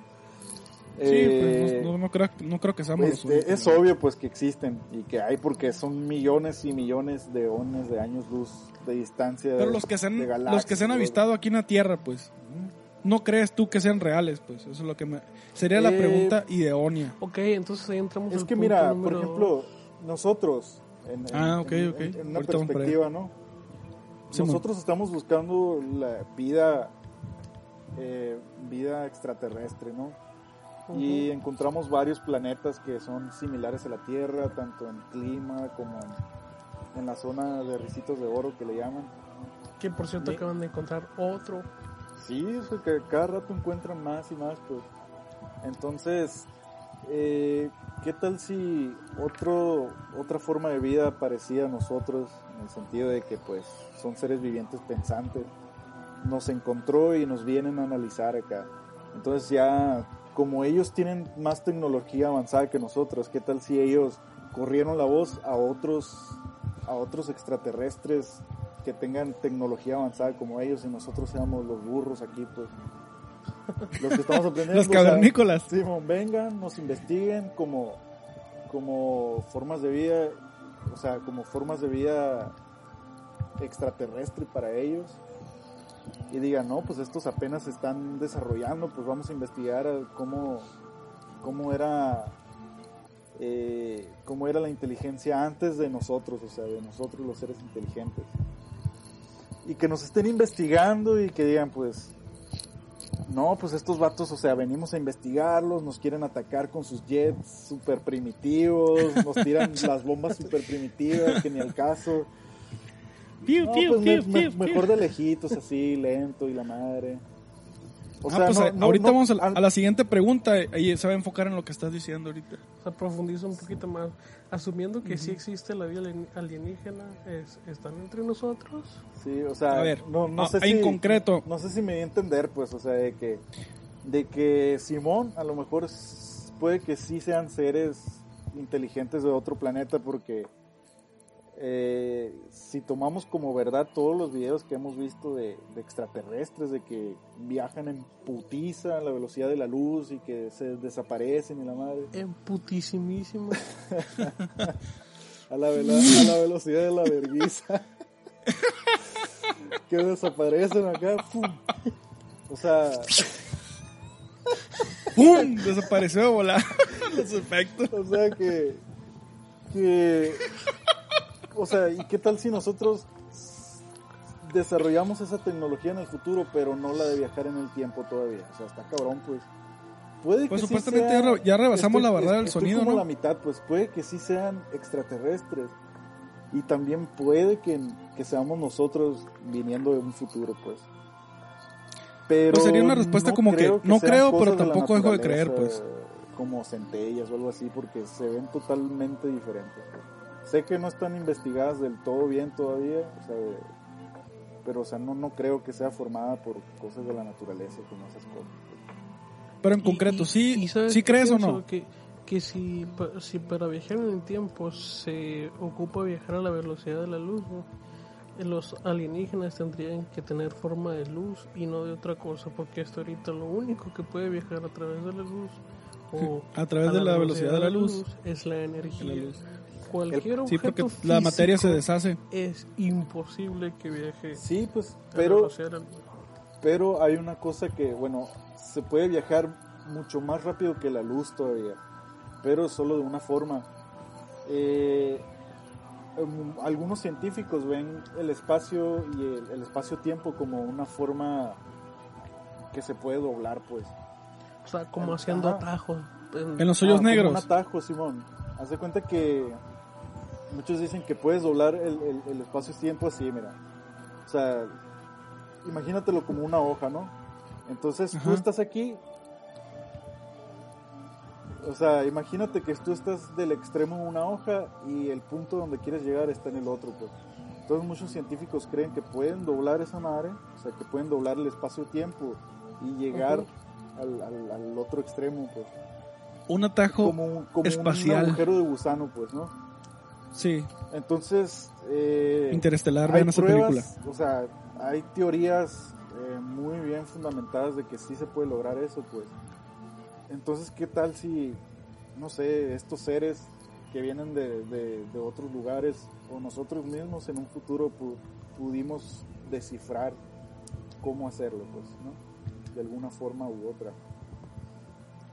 Sí, Eh, pues, no, no- no creo, no creo que seamos los únicos, es obvio pues que existen y que hay porque son millones y millones de ones de años luz de distancia. Pero de- los que se han, de los que se han avistado aquí en la Tierra, pues, ¿no crees tú que sean reales? Pues, eso es lo que me... Sería la Eh, pregunta idónea. ok, entonces ahí entramos Es que punto mira, por ejemplo, nosotros, en, en- Ah, ok, en- ok. en- en una Ahorita perspectiva, ¿no? Nosotros estamos buscando la vida, eh, vida extraterrestre, ¿no? Y encontramos varios planetas que son similares a la Tierra, tanto en clima como en, en la zona de ricitos de oro que le llaman. que por cierto Sí. acaban de encontrar otro. Sí, sea, que cada rato encuentran más y más, pues. Entonces, eh, ¿qué tal si otro, otra forma de vida parecida a nosotros, en el sentido de que, pues, son seres vivientes pensantes, nos encontró y nos vienen a analizar acá? Entonces ya, como ellos tienen más tecnología avanzada que nosotros, ¿qué tal si ellos corrieron la voz a otros, a otros extraterrestres que tengan tecnología avanzada como ellos y nosotros seamos los burros aquí, pues. Los que estamos aprendiendo. Los sea, cavernícolas. Simón, vengan, nos investiguen como, como formas de vida, o sea, como formas de vida extraterrestre para ellos. Y digan, no, pues estos apenas se están desarrollando, pues vamos a investigar cómo, cómo era eh, cómo era la inteligencia antes de nosotros, o sea, de nosotros los seres inteligentes. Y que nos estén investigando y que digan, pues, no, pues estos vatos, o sea, venimos a investigarlos, nos quieren atacar con sus jets super primitivos, nos tiran las bombas super primitivas, que ni al caso. Piu, No, piu, pues piu, me- mejor de lejitos, así, lento y la madre. O ah, pues no- a- no- ahorita no- vamos a, la- al- a la siguiente pregunta. Ahí se va a enfocar en lo que estás diciendo ahorita. O sea, profundiza un poquito más. Asumiendo que sí existe la vida alien- alienígena, es, ¿están entre nosotros? Sí, o sea, A ver, no, no a- sé en si, concreto. no sé si me di a entender, pues, o sea, de que, de que Simón a lo mejor puede que sí sean seres inteligentes de otro planeta porque eh, si tomamos como verdad todos los videos que hemos visto de, de extraterrestres, de que viajan en putiza a la velocidad de la luz y que se desaparecen y la madre, En putísimísimo. a la, vela- a la velocidad de la verguiza, que desaparecen acá, ¡pum! o sea, ¡Pum! Desapareció de volar. Los efectos. o sea que, que, o sea, ¿y qué tal si nosotros desarrollamos esa tecnología en el futuro, pero no la de viajar en el tiempo todavía? O sea, está cabrón, pues. Puede Pues que sí supuestamente sea- ya re- ya rebasamos la barrera del estoy sonido, como ¿no? la mitad, pues puede que sí sean extraterrestres. Y también puede que, que seamos nosotros viniendo de un futuro, pues. Pero Pues sería una respuesta como que, no creo, pero de tampoco dejo de creer, pues. Como centellas o algo así, porque se ven totalmente diferentes. pues. Sé que no están investigadas del todo bien todavía, o sea, pero o sea, no, no creo que sea formada por cosas de la naturaleza como esas cosas. Pero en Y- concreto, y- ¿sí, y ¿sabes ¿sí crees o no? Que, que si, si para viajar en el tiempo se ocupa viajar a la velocidad de la luz, ¿no? Eh, los alienígenas tendrían que tener forma de luz y no de otra cosa, porque hasta ahorita lo único que puede viajar a través de la luz o A través de la velocidad de la luz. es la energía. La luz. Cualquier Sí, objeto porque la materia se deshace. Es imposible que viaje Sí, pues, pero. Pero hay una cosa que, bueno, se puede viajar mucho más rápido que la luz todavía, pero solo de una forma. Eh, em, algunos científicos ven el espacio y el, el espacio-tiempo como una forma que se puede doblar, pues. O sea, como haciendo Ajá. atajos. En los hoyos Ah, como negros. un atajo, Simón. Haz de cuenta que muchos dicen que puedes doblar el, el- el espacio-tiempo así, mira. O sea, imagínatelo como una hoja, ¿no? Entonces tú Ajá. estás aquí. O sea, imagínate que tú estás del extremo de una hoja y el punto donde quieres llegar está en el otro, pues. Entonces muchos científicos creen que pueden doblar esa madre, o sea, que pueden doblar el espacio-tiempo y llegar al, al- al otro extremo, pues Un atajo, como, como espacial. un agujero de gusano, pues, ¿no? Sí, Entonces, eh, interestelar, vean esa película. o sea, hay teorías eh, muy bien fundamentadas de que sí se puede lograr eso, pues. Entonces, ¿qué tal si, no sé, estos seres que vienen de, de- de otros lugares o nosotros mismos en un futuro pu- pudimos descifrar cómo hacerlo, pues, ¿no? De alguna forma u otra.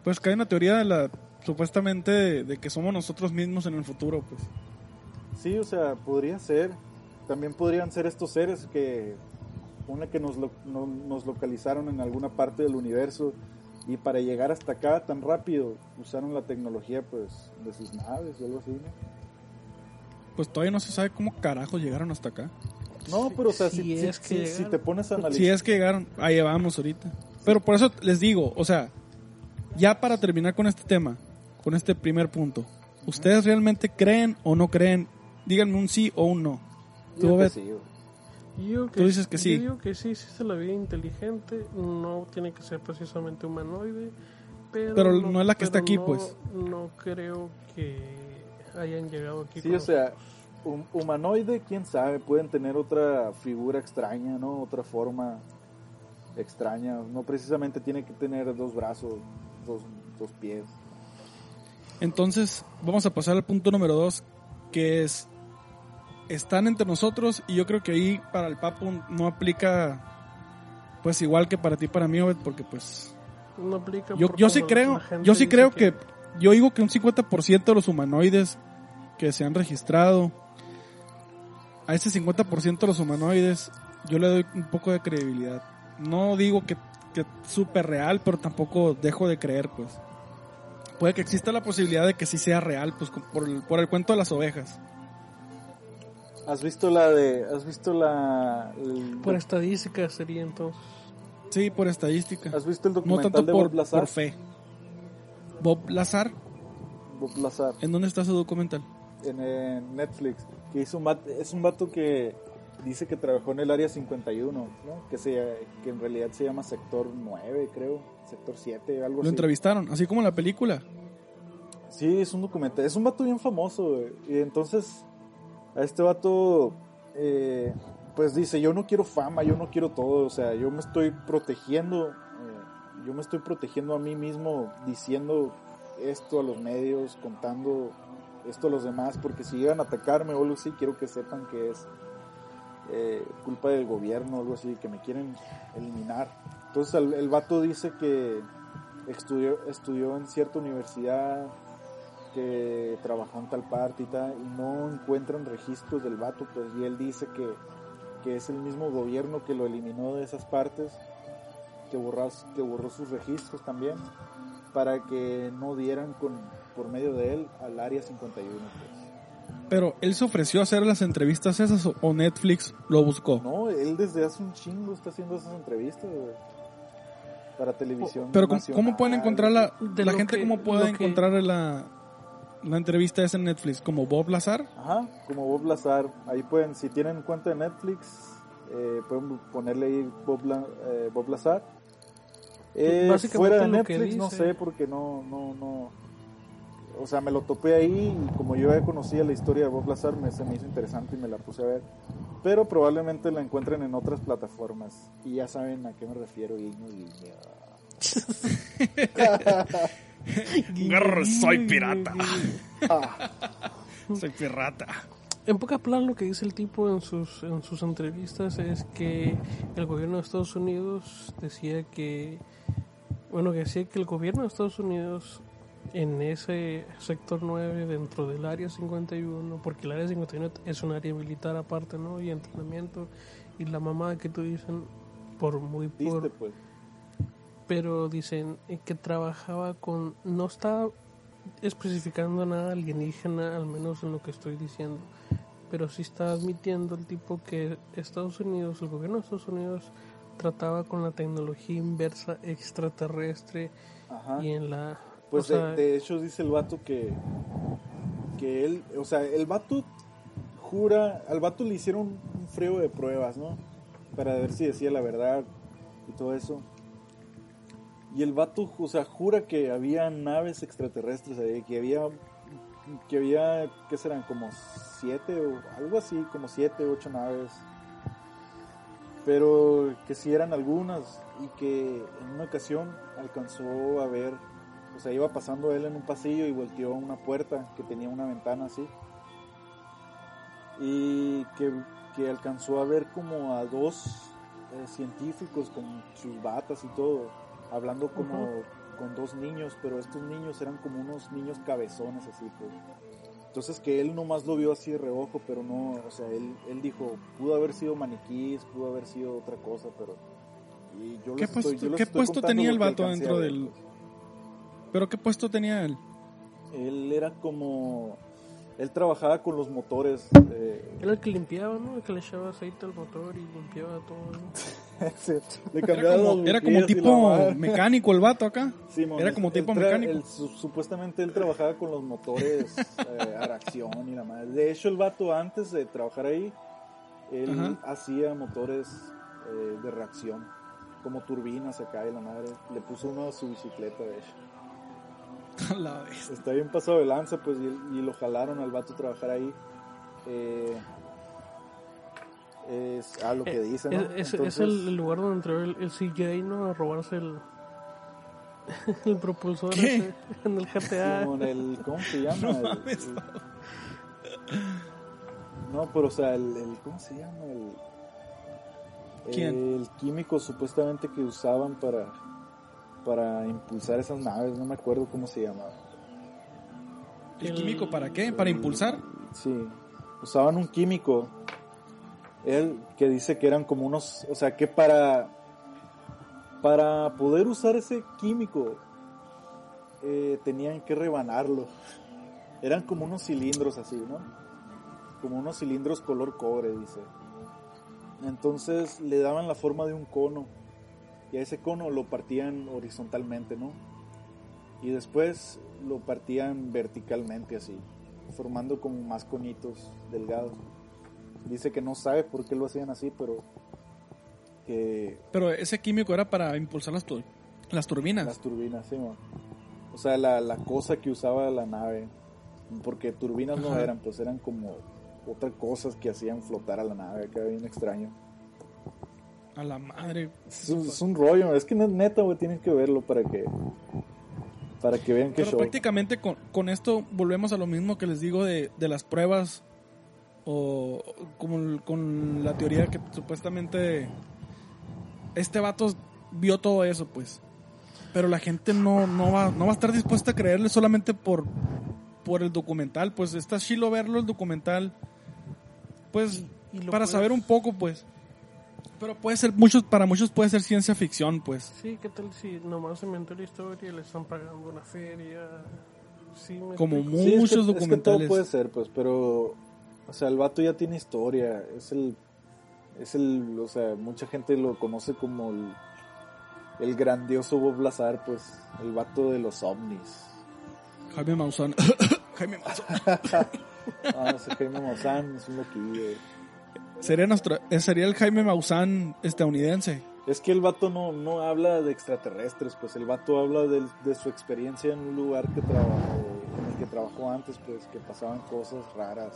Pues que hay una teoría de la, supuestamente, de, de que somos nosotros mismos en el futuro, pues. Sí, o sea, podría ser. También podrían ser estos seres que, una que nos, lo- no- nos localizaron en alguna parte del universo y para llegar hasta acá tan rápido usaron la tecnología pues de sus naves o algo así, ¿no? Pues todavía no se sabe cómo carajos llegaron hasta acá. No, pero o sea, si si, si- es que si- te pones a analizar... Si es que llegaron, ahí vamos ahorita. Pero por eso les digo, o sea, ya para terminar con este tema, con este primer punto, ¿ustedes realmente creen o no creen? Díganme un sí o un no. yo tú, que Obed. sí, güey. Yo digo Tú dices que yo sí. digo que sí, existe la vida inteligente, no tiene que ser precisamente humanoide, pero, Pero no es la que está aquí, no- pues. No creo que hayan llegado aquí. Sí, con o sea, hum- humanoide, quién sabe, pueden tener otra figura extraña, ¿no? Otra forma extraña. No precisamente tiene que tener dos brazos, dos, dos pies. Entonces, vamos a pasar al punto número dos, que es, están entre nosotros y yo creo que ahí para el Papu no aplica, pues igual que para ti, para mí, Obed, porque pues No aplica yo, yo sí creo, yo sí creo que, yo digo que un 50% de los humanoides que se han registrado, a ese 50% de los humanoides, yo le doy un poco de credibilidad. No digo que, que súper real, pero tampoco dejo de creer, pues. Puede que exista la posibilidad de que sí sea real, pues por el, por el cuento de las ovejas. ¿Has visto la de, has visto la, el- Por estadística sería entonces. Sí, por estadística. has visto el No documental tanto de por, Bob Lazar? por fe. Bob Lazar, Bob Lazar ¿en dónde está su documental? en, eh, Netflix, que hizo un vato- es un vato que dice que trabajó en el área 51, ¿no? que, se, que en realidad se llama sector 9, creo, sector 7, algo Lo así. entrevistaron, así como en la película. Sí, es un documental. Es un vato bien famoso, güey. Y entonces, A este vato, eh, pues dice, yo no quiero fama, yo no quiero todo, o sea, yo me estoy protegiendo, eh, yo me estoy protegiendo a mí mismo diciendo esto a los medios, contando esto a los demás, porque si llegan a atacarme o algo así, quiero que sepan que es eh, culpa del gobierno algo así, que me quieren eliminar. Entonces el, el vato dice que estudió, estudió en cierta universidad, que trabajó en tal parte y tal, y no encuentran registros del vato, pues, y él dice que, que es el mismo gobierno que lo eliminó de esas partes, que borró, que borró sus registros también, para que no dieran con, por medio de él al Área 51. Pues. Pero él se ofreció a hacer las entrevistas esas o- Netflix lo buscó. No, él desde hace un chingo está haciendo esas entrevistas, güey, para televisión. Pero ¿cómo, nacional, cómo pueden encontrar la, De la gente que- cómo puede que- encontrar la, la entrevista esa en Netflix? ¿Como Bob Lazar? Ajá, como Bob Lazar. Ahí pueden, si tienen cuenta de Netflix, eh, pueden ponerle ahí Bob, La- eh, Bob Lazar. Eh, fuera de Netflix, no sé, porque no, no, no. O sea, me lo topé ahí y como yo ya conocía la historia de Bob Lazar, me, se me hizo interesante y me la puse a ver. Pero probablemente la encuentren en otras plataformas. Y ya saben a qué me refiero, guiño, guiño. soy pirata. Soy pirata. En pocas palabras lo que dice el tipo en sus, en sus entrevistas es que el gobierno de Estados Unidos decía que, bueno, que decía que el gobierno de Estados Unidos en ese sector 9 dentro del área 51, porque el área 51 es un área militar aparte, ¿no? Y entrenamiento y la mamá que tú dicen por muy por, viste, pues. pero dicen que trabajaba con no está especificando nada alienígena al menos en lo que estoy diciendo pero sí está admitiendo el tipo que Estados Unidos el gobierno de Estados Unidos trataba con la tecnología inversa extraterrestre Ajá. y en la Pues o sea, de, de hecho dice el vato que que él, o sea, el vato jura, al vato le hicieron un frío de pruebas, ¿no? Para ver si decía la verdad y todo eso. Y el vato, o sea, jura que había naves extraterrestres ahí, que había que había, ¿qué serán? Como siete o algo así, como siete, ocho naves. Pero que si eran algunas y que en una ocasión alcanzó a ver o sea, iba pasando él en un pasillo y volteó una puerta que tenía una ventana así. Y que, que alcanzó a ver como a dos eh, científicos con sus batas y todo, hablando como con dos niños, pero estos niños eran como unos niños cabezones así, pues. Entonces que él nomás lo vio así de reojo, pero no, o sea, él, él dijo, pudo haber sido maniquís, pudo haber sido otra cosa, pero... Y yo ¿Qué estoy- puesto, yo qué tenía el vato dentro del... pues. ¿Pero qué puesto tenía él? Él era como. Él trabajaba con los motores. eh, era el que limpiaba ¿no? el que le echaba aceite al motor y limpiaba todo ¿no? se- le Era cambiaba como, era como y la tipo mecánico el vato acá. Simón, era como tipo mecánico. supuestamente él trabajaba con los motores eh, a reacción y la madre. De hecho, el vato antes de trabajar ahí, él Ajá. hacía motores eh, de reacción, como turbinas acá y la madre. Le puso uno a su bicicleta, de hecho. La. Está bien pasado de lanza, pues, y, y lo jalaron al vato a trabajar ahí. Eh, es a lo que Eh, dice, ¿no? es, el, el lugar donde entró el, el CJ ¿no? a robarse el el propulsor ¿Qué? ese en el GTA Simón, el, ¿cómo se llama? No El- mames. el- no, pero o sea, el, el- ¿cómo se llama? El, ¿Quién? el químico supuestamente que usaban para para impulsar esas naves, no me acuerdo cómo se llamaba. ¿El químico para qué? ¿Para impulsar? Sí, usaban un químico. Él que dice que eran como unos, o sea, que para para poder usar ese químico eh, tenían que rebanarlo. Eran como unos cilindros así, ¿no? Como unos cilindros color cobre, dice. Entonces le daban la forma de un cono y a ese cono lo partían horizontalmente, ¿no? Y después lo partían verticalmente así, formando como más conitos delgados. Dice que no sabe por qué lo hacían así, pero que Pero ese químico era para impulsar las, tu- las turbinas. las turbinas, sí, mo. O sea, la, la cosa que usaba la nave, porque turbinas no eran, pues eran como otras cosas que hacían flotar a la nave, acá bien extraño. A la madre. Es un, es un rollo, es que ne- neta, güey, tienen que verlo para que para que vean qué Pero show. prácticamente con, con esto volvemos a lo mismo que les digo de, de las pruebas o como con la teoría que supuestamente este vato vio todo eso, pues. Pero la gente no, no, va, no va a estar dispuesta a creerle solamente por, por el documental. Pues está chilo verlo el documental. Pues Y para puedes- saber un poco, pues. Pero puede ser, muchos, para muchos puede ser ciencia ficción, pues. Sí, ¿qué tal si nomás se inventó la historia y le están pagando una feria? Sí, me Como explico. Sí, es que- muchos es que, todo documentales. puede ser, pues, pero o sea, el vato ya tiene historia, es el es el, o sea, mucha gente lo conoce como el, el grandioso Bob Lazar, pues, el vato de los ovnis. Jaime Maussan. Jaime Maussan. Ah, ese Jaime Maussan es un loquillo. Sería, nuestro, eh, sería el Jaime Maussan estadounidense. Es que el vato no, no habla de extraterrestres, pues el vato habla de, de su experiencia en un lugar que trabajó, en el que trabajó antes, pues que pasaban cosas raras.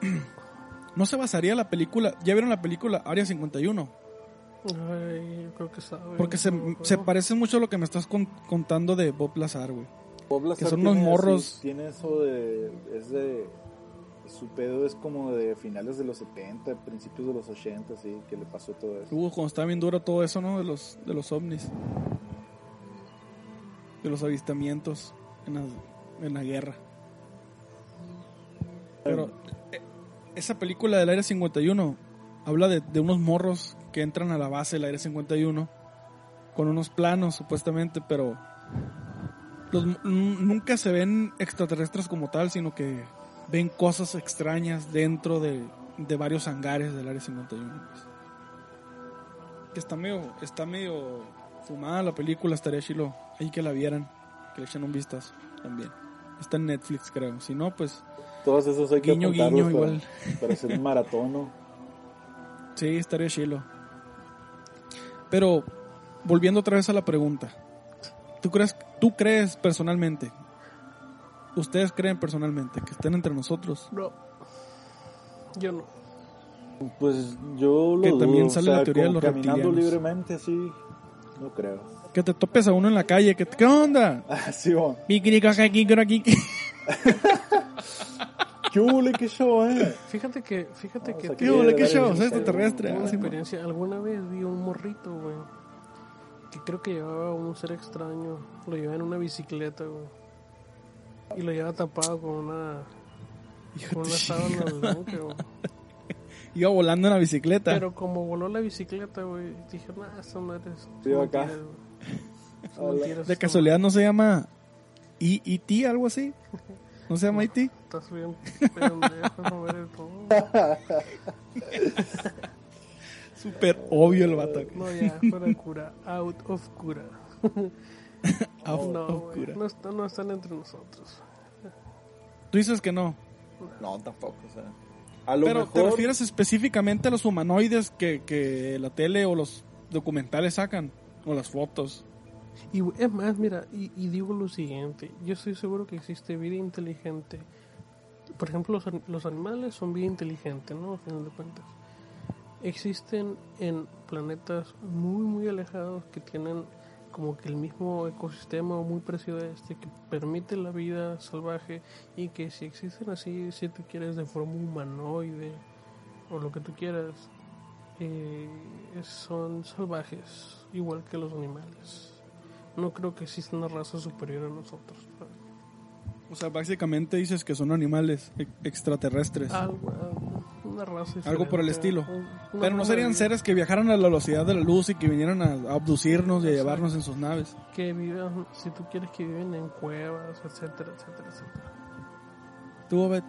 ¿No se basaría la película? ¿Ya vieron la película Área 51? Ay, yo creo que sabe. Porque se, No, se parece mucho a lo que me estás con- contando de Bob Lazar, güey. Bob Lazar Que son tiene unos morros. así- tiene eso de, es de, su pedo es como de finales de los 70, principios de los 80, sí, que le pasó todo eso. Hubo cuando estaba bien duro todo eso, ¿no? De los, de los ovnis. De los avistamientos en la, en la guerra. Pero eh, esa película del Área 51 habla de, de unos morros que entran a la base del Área 51 con unos planos supuestamente, pero los, nunca se ven extraterrestres como tal, sino que ven cosas extrañas dentro de, de varios hangares del Área 51. pues. Que está medio, está medio fumada la película, estaría chilo ahí que la vieran, que le echen un vistazo también. Está en Netflix, creo. Si no, pues Todos esos hay que Guiño, guiño, para, igual. para hacer un maratón, ¿no? sí, estaría chilo. Pero, volviendo otra vez a la pregunta. ¿Tú crees, tú crees personalmente, ustedes creen personalmente que estén entre nosotros? No. Yo no. Pues yo lo Que dudo, también o sale sea, la teoría de los caminando reptilianos. libremente así, no creo. Que te topes a uno en la calle, que ¿qué onda? Ah, sí, bueno. Kikirikakakikiraki. ¿Qué hule, qué show, eh? Fíjate que, fíjate que a ¿Qué hubo, qué show? ¿Es extraterrestre? Ah, una sí, experiencia. Alguna vez vi un morrito, güey. Que creo que llevaba un ser extraño. Lo llevaba en una bicicleta, güey. Y lo llevaba tapado con una, con de una sábana chingada. blanca, güey. Iba volando en la bicicleta. Pero como voló la bicicleta, güey, dije, nah, eso no eres. Sí, acá. Hola. De casualidad no se llama E.T. algo así. ¿No se llama E E.T.? Estás bien. Súper obvio el vato. No, ya, fuera de cura. Out of cura. Out no, of güey, cura. no, están, no están entre nosotros. Tú dices que no. No, tampoco, o sea. A lo Pero mejor. te refieres específicamente a los humanoides que, que la tele o los documentales sacan. O las fotos. Y es más, mira, y, y digo lo siguiente, yo estoy seguro que existe vida inteligente. Por ejemplo, los, los animales son vida inteligente, ¿no? A final de cuentas. Existen en planetas muy, muy alejados que tienen como que el mismo ecosistema muy parecido a este que permite la vida salvaje y que si existen así, si tú quieres de forma humanoide o lo que tú quieras, eh, son salvajes, igual que los animales. No creo que exista una raza superior a nosotros. O sea, básicamente dices que son animales extraterrestres. Algo, una raza Algo por el estilo. un- Pero no serían seres que viajaran a la velocidad de la luz y que vinieran a, a abducirnos y a llevarnos en sus naves. que vivan, si tú quieres que viven en cuevas, etcétera, etcétera, etcétera. Tú, Obed,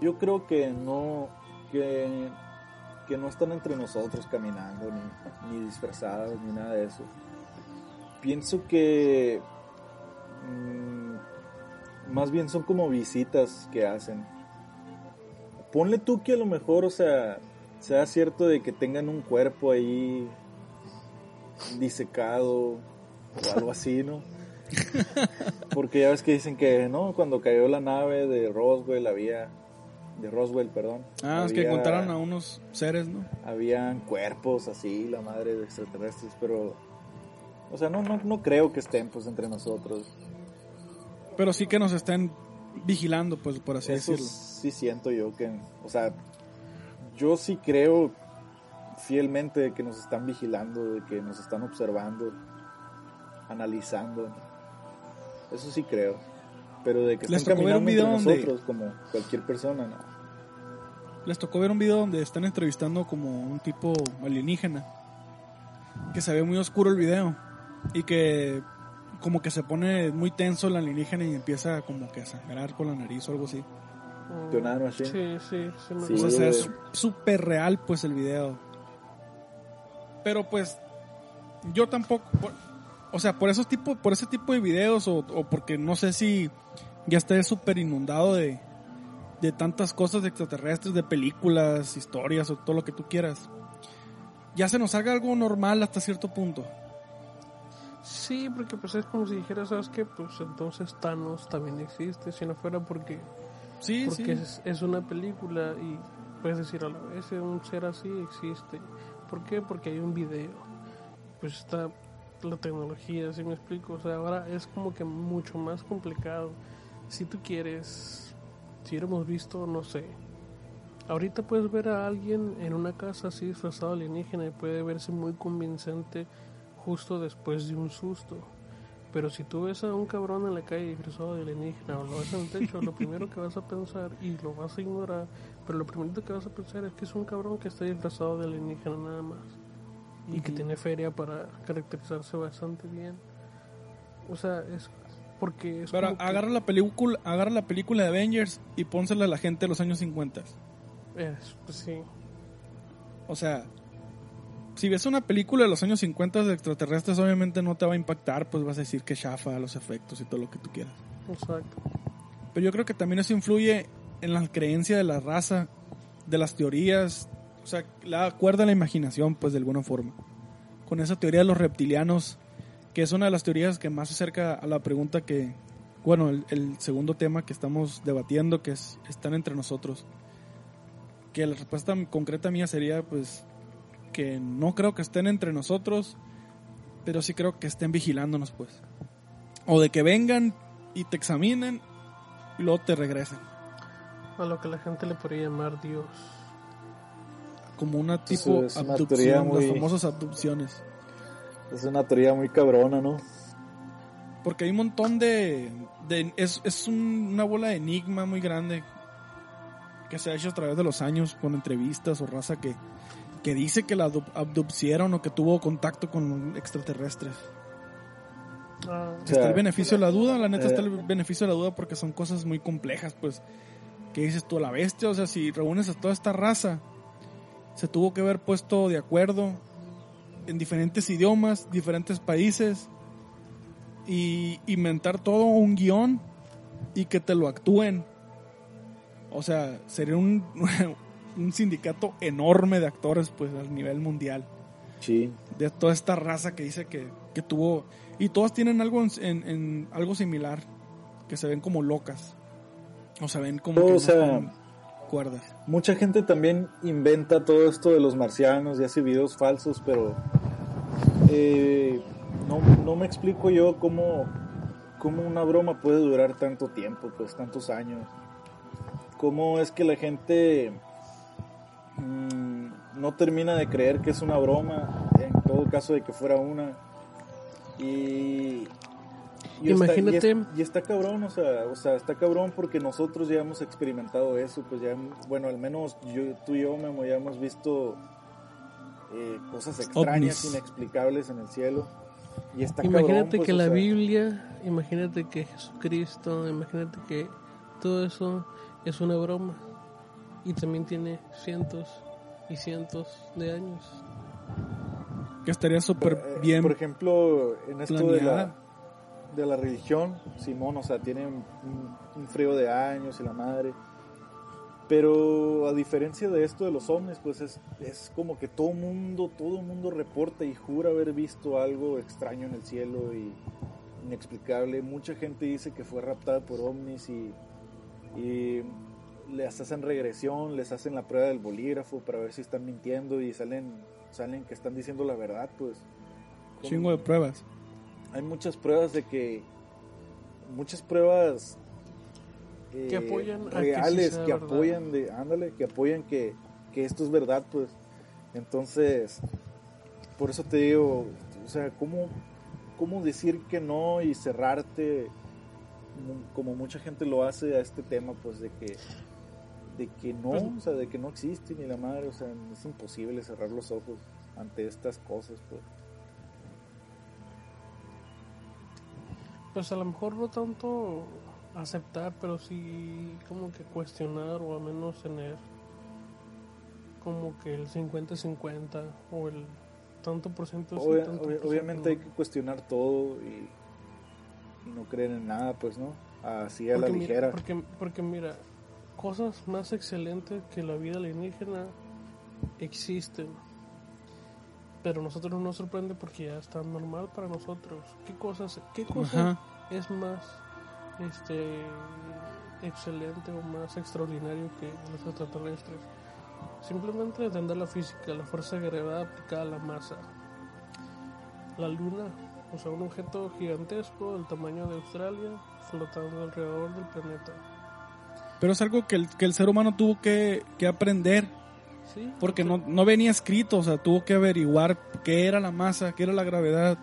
Yo creo que no. Que, que no están entre nosotros caminando, ni, ni disfrazados, ni nada de eso. Pienso que. mm, más bien son como visitas que hacen. Ponle tú que a lo mejor, o sea, sea cierto de que tengan un cuerpo ahí disecado o algo así, ¿no? Porque ya ves que dicen que, ¿no? Cuando cayó la nave de Roswell había... De Roswell, perdón. Ah, es que encontraron a unos seres, ¿no? Habían cuerpos así, la madre de extraterrestres, pero... O sea, no, no, no creo que estén pues entre nosotros. Pero sí que nos estén vigilando, pues, por así Eso decirlo. sí siento yo que... O sea, yo sí creo fielmente de que nos están vigilando, de que nos están observando, analizando. Eso sí creo. Pero de que Les un caminando entre video donde- nosotros como cualquier persona, no. Les tocó ver un video donde están entrevistando como un tipo alienígena. Que se ve muy oscuro el video. Y que como que se pone muy tenso el alienígena y empieza como que a sangrar por la nariz o algo así. Leonardo Machine. Sí, sí, sí. me Sí, O sea, su- súper real pues el video. Pero pues yo tampoco, por- o sea, por esos tipo, por ese tipo de videos o, o porque no sé si ya esté súper inundado de, de tantas cosas de extraterrestres, de películas, historias o todo lo que tú quieras. Ya se nos haga algo normal hasta cierto punto. Sí, porque pues es como si dijeras, ¿sabes qué? Pues entonces Thanos también existe, si no fuera porque, Sí, porque sí. es, es una película y puedes decir a la vez, un ser así existe. ¿Por qué? Porque hay un video. Pues está la tecnología, si me explico? O sea, ahora es como que mucho más complicado. Si tú quieres, si hubiéramos visto, no sé, ahorita puedes ver a alguien en una casa así disfrazado alienígena y puede verse muy convincente justo después de un susto. Pero si tú ves a un cabrón en la calle disfrazado de alienígena o lo ves en el techo, lo primero que vas a pensar y lo vas a ignorar, pero lo primero que vas a pensar es que es un cabrón que está disfrazado de alienígena nada más y que tiene feria para caracterizarse bastante bien. O sea, es porque es Pero que- agarra la película, agarra la película de Avengers y pónsela a la gente de los años 50. es, pues sí. O sea, si ves una película de los años 50 de extraterrestres, obviamente no te va a impactar, pues vas a decir que chafa los efectos y todo lo que tú quieras. Exacto. Pero yo creo que también eso influye en la creencia de la raza, de las teorías, o sea, la cuerda a la imaginación, pues de alguna forma. Con esa teoría de los reptilianos, que es una de las teorías que más se acerca a la pregunta que, bueno, el, el segundo tema que estamos debatiendo, que es, están entre nosotros. Que la respuesta concreta mía sería, pues, que no creo que estén entre nosotros, pero sí creo que estén vigilándonos, pues. O de que vengan y te examinen y luego te regresen. A lo que la gente le podría llamar Dios. Como una tipo es una abducción, muy- las famosas abducciones. Es una teoría muy cabrona, ¿no? Porque hay un montón de... de- es es un- una bola de enigma muy grande que se ha hecho a través de los años con entrevistas o raza que, que dice que la abdu- abducieron o que tuvo contacto con extraterrestres. Ah, sea, está el beneficio de la duda, la neta eh, está el beneficio de la duda porque son cosas muy complejas, pues. ¿Qué dices tú, la bestia? O sea, si reúnes a toda esta raza, se tuvo que haber puesto de acuerdo en diferentes idiomas, diferentes países, y inventar todo un guion y que te lo actúen. O sea, sería un, un sindicato enorme de actores, pues, a nivel mundial Sí. de toda esta raza que dice que, que tuvo y todas tienen algo en, en- en algo similar que se ven como locas o se ven como O que no sea, cuerdas Mucha gente también inventa todo esto de los marcianos y hace videos falsos, pero eh, no, no me explico yo cómo, cómo una broma puede durar tanto tiempo, pues tantos años. ¿Cómo es que la gente mm, no termina de creer que es una broma, en todo caso de que fuera una? Y, y está- y Imagínate- es- y está cabrón, o sea, o sea, está cabrón porque nosotros ya hemos experimentado eso, pues ya, bueno, al menos yo, tú y yo, Memo, ya hemos visto eh, cosas extrañas, inexplicables en el cielo. Y está imagínate cabrón, pues, que la sea, Biblia, imagínate que Jesucristo, imagínate que todo eso es una broma. Y también tiene cientos y cientos de años. que estaría súper eh, bien Por ejemplo, en esto de la, de la religión, Simón, o sea, tiene un, un frío de años y la madre. Pero a diferencia de esto de los ovnis, pues es, es como que todo mundo, todo mundo reporta y jura haber visto algo extraño en el cielo y, inexplicable. Mucha gente dice que fue raptada por ovnis y, y les hacen regresión, les hacen la prueba del bolígrafo para ver si están mintiendo y salen, salen que están diciendo la verdad, pues. Chingo de pruebas. hay muchas pruebas de que muchas pruebas eh, Que apoyan a que sí reales que, verdad. apoyan de ándale que apoyan que, que esto es verdad pues entonces por eso te digo o sea cómo cómo decir que no y cerrarte como mucha gente lo hace a este tema pues de que de que no Pues- o sea de que no existe ni la madre o sea es imposible cerrar los ojos ante estas cosas pues Pues a lo mejor no tanto aceptar, pero sí como que cuestionar o al menos tener como que el 50-50 o el tanto por ciento Obvia- tanto obvia- por obviamente ciento hay no. que cuestionar todo y, y no creer en nada, pues, ¿no? Así a la Porque mira- ligera. porque, porque mira, cosas más excelentes que la vida alienígena existen. Pero a nosotros no nos sorprende porque ya está normal para nosotros. ¿Qué cosas, qué cosa Ajá. es más este excelente o más extraordinario que los extraterrestres? Simplemente entender la física, la fuerza de gravedad aplicada a la masa. La luna, o sea, un objeto gigantesco del tamaño de Australia flotando alrededor del planeta. Pero es algo que el, que el ser humano tuvo que, que aprender. ¿Sí? Porque no, no venía escrito. O sea, tuvo que averiguar qué era la masa, qué era la gravedad.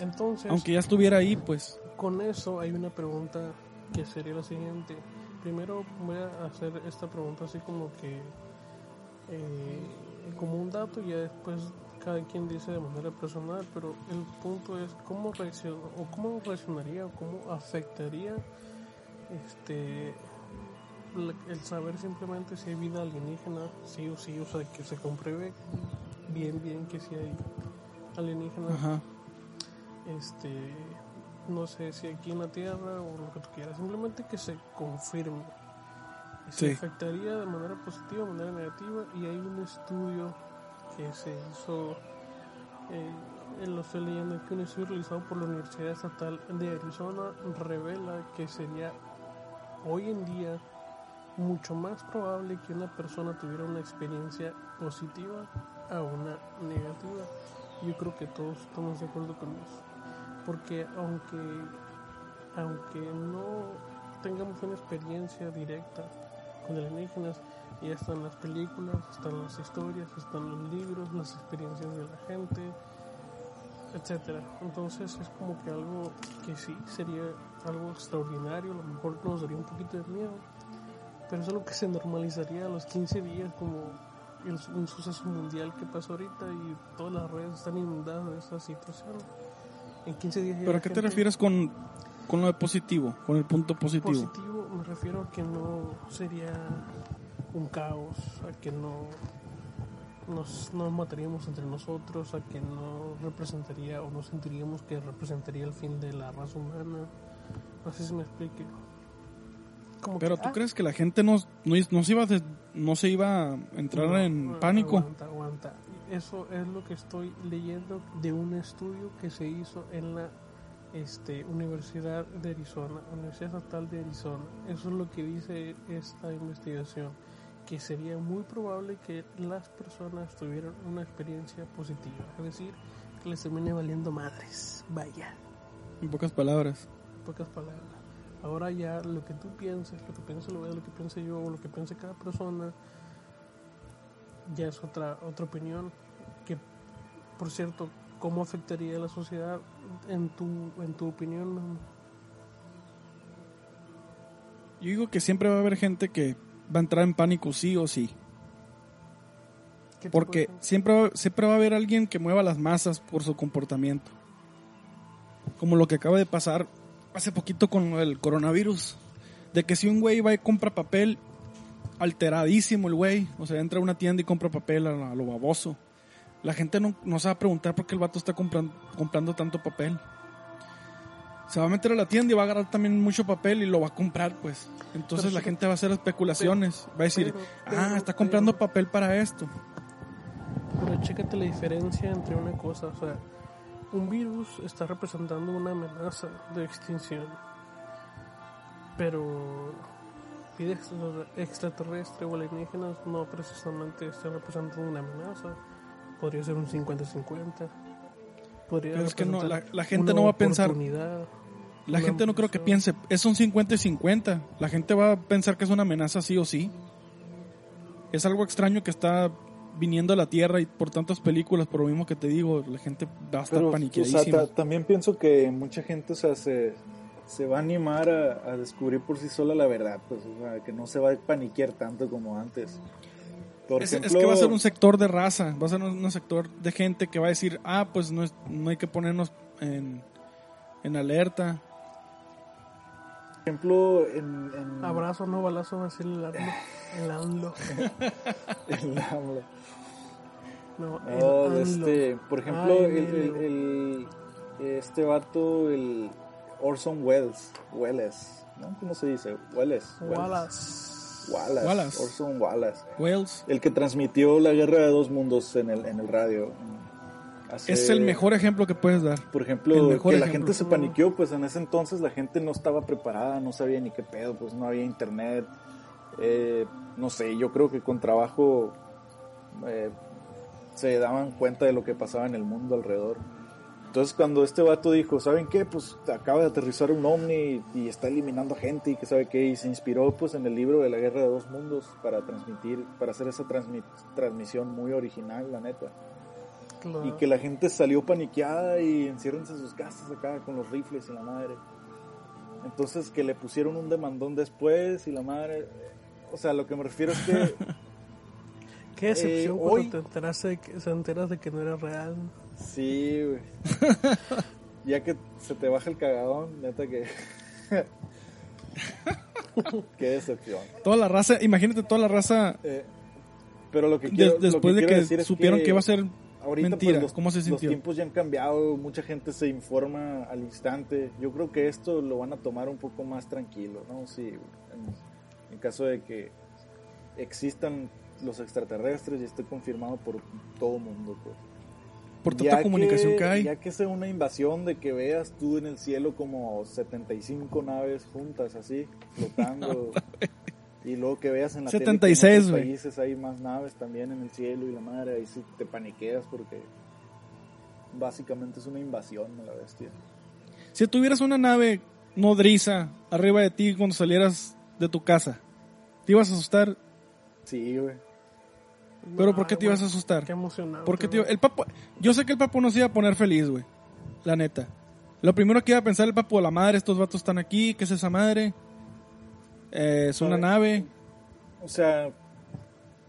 Entonces, Aunque ya estuviera ahí, pues. con eso hay una pregunta que sería la siguiente. Primero voy a hacer esta pregunta así como que eh, como un dato y ya después cada quien dice de manera personal, pero el punto es cómo reacciona o cómo reaccionaría o cómo afectaría este el saber simplemente si hay vida alienígena, sí o sí, o sea, que se compruebe bien bien que si hay alienígenas Ajá. este no sé si aquí en la tierra o lo que tú quieras simplemente que se confirme se Sí. afectaría de manera positiva de manera negativa y hay un estudio que se hizo eh, lo estoy leyendo que un estudio realizado por la Universidad Estatal de Arizona revela que sería hoy en día mucho más probable que una persona tuviera una experiencia positiva a una negativa. Yo creo que todos estamos de acuerdo con eso. Porque aunque, aunque no tengamos una experiencia directa con alienígenas, ya están las películas, están las historias, están los libros, las experiencias de la gente, etcétera. Entonces es como que algo que sí sería algo extraordinario, a lo mejor nos daría un poquito de miedo, pero es algo que se normalizaría a los 15 días como el- un suceso mundial que pasó ahorita y todas las redes están inundadas de esa situación. En 15 días ¿Pero a qué te refieres con, con lo de positivo? Con el punto positivo. Positivo me refiero a que no sería un caos, a que no nos, nos mataríamos entre nosotros, a que no representaría o no sentiríamos que representaría el fin de la raza humana. No sé si me explique. Como Pero que, tú ah, crees que la gente no, no, no se, iba a no se iba a entrar no, en no, pánico? Aguanta, aguanta. Eso es lo que estoy leyendo de un estudio que se hizo en la este, Universidad de Arizona, Universidad Estatal de Arizona. Eso es lo que dice esta investigación, que sería muy probable que las personas tuvieran una experiencia positiva, es decir, que les termine valiendo madres. Vaya, En pocas palabras. en pocas palabras. Ahora ya lo que tú pienses, lo que piense lo lo que piense yo, lo que piense cada persona, ya es otra otra opinión que por cierto cómo afectaría a la sociedad en tu en tu opinión? Yo digo que siempre va a haber gente que va a entrar en pánico sí o sí. ¿Qué tipo de Porque siempre, siempre va a haber alguien que mueva las masas por su comportamiento. Como lo que acaba de pasar hace poquito con el coronavirus. De que si un güey va y compra papel, alteradísimo el güey. O sea, entra a una tienda y compra papel a, lo baboso. La gente no, no se va a preguntar por qué el vato está comprando, comprando tanto papel. Se va a meter a la tienda y va a agarrar también mucho papel y lo va a comprar, pues. Entonces Pero la gente va a hacer especulaciones. va a decir, pero- ah, pero- está comprando pero- papel para esto. Pero chécate la diferencia entre una cosa, o sea, un virus está representando una amenaza de extinción. Pero vida extra- extraterrestre o alienígenas no precisamente está representando una amenaza. Podría ser un 50-50. Podría Pero es que no, la- la gente no va a pensar-. La gente no creo que piense, es un 50 y 50. La gente va a pensar que es una amenaza sí o sí. Es algo extraño que está viniendo a la Tierra y por tantas películas, por lo mismo que te digo, la gente va a estar Pero, o paniqueadísima. sea, ta- también pienso que mucha gente, o sea, se, se va a animar a, a descubrir por sí sola la verdad, pues, o sea, que no se va a paniquear tanto como antes. Por es, es ejemplo, que va a ser un sector de raza, va a ser un, un sector de gente que va a decir, ah, pues no, es- no hay que ponernos en, en alerta. por ejemplo, en, en- Abrazo, no balazo, va a decir el AMLO. El AMLO. en la- No, el No, AMLO. este, por ejemplo, Ay, el, el- el- este vato, el Orson Welles, Welles, ¿no? ¿Cómo se dice? Welles. Welles. Wallace. Wallace. Wallace. Orson Wallace. Wales El que transmitió la guerra de dos mundos en el, en el radio. Hace- es el mejor ejemplo que puedes dar. Por el ejemplo, que la gente se paniqueó, pues en ese entonces la gente no estaba preparada, no sabía ni qué pedo, pues no había internet. Eh, no sé, yo creo que con trabajo eh, se daban cuenta de lo que pasaba en el mundo alrededor. Entonces cuando este vato dijo, ¿saben qué? Pues acaba de aterrizar un ovni y está eliminando gente y que sabe qué, y se inspiró pues en el libro de la Guerra de Dos Mundos para transmitir, para hacer esa transmi- transmisión muy original, la neta. Claro. Y que la gente salió paniqueada y enciérrense en sus casas acá con los rifles y la madre. Entonces que le pusieron un demandón después y la madre... O sea, lo que me refiero es que... Qué decepción eh, hoy- te enteraste de que, se enteras de que no era real. sí, güey. ya que se te baja el cagadón, neta que... Qué decepción. Toda la raza, imagínate toda la raza Eh, pero lo que quiero, lo después de quiero que decir es supieron que, iba a ser ahorita mentira. pues, los, ¿Cómo se los sintió? tiempos ya han cambiado, mucha gente se informa al instante. Yo creo que esto lo van a tomar un poco más tranquilo, ¿no? Sí, en, en caso de que existan los extraterrestres y esté confirmado por todo mundo, pues. por tanta Ya comunicación que, hay. Ya que sea una invasión de que veas tú en el cielo como 75 naves juntas así, flotando. y luego que veas en la tele que en 76, países hay más naves también en el cielo y la madre, ahí sí te paniqueas porque básicamente es una invasión a la bestia. Si tuvieras una nave nodriza arriba de ti cuando salieras de tu casa, ¿te ibas a asustar? Sí, güey. ¿Pero por qué te ibas a asustar? Qué emocionante. ¿Por qué te el papo, yo sé que el papo no se iba a poner feliz, güey. La neta. Lo primero que iba a pensar el papo, la madre, estos vatos están aquí, ¿qué es esa madre? Eh, es una nave. O sea,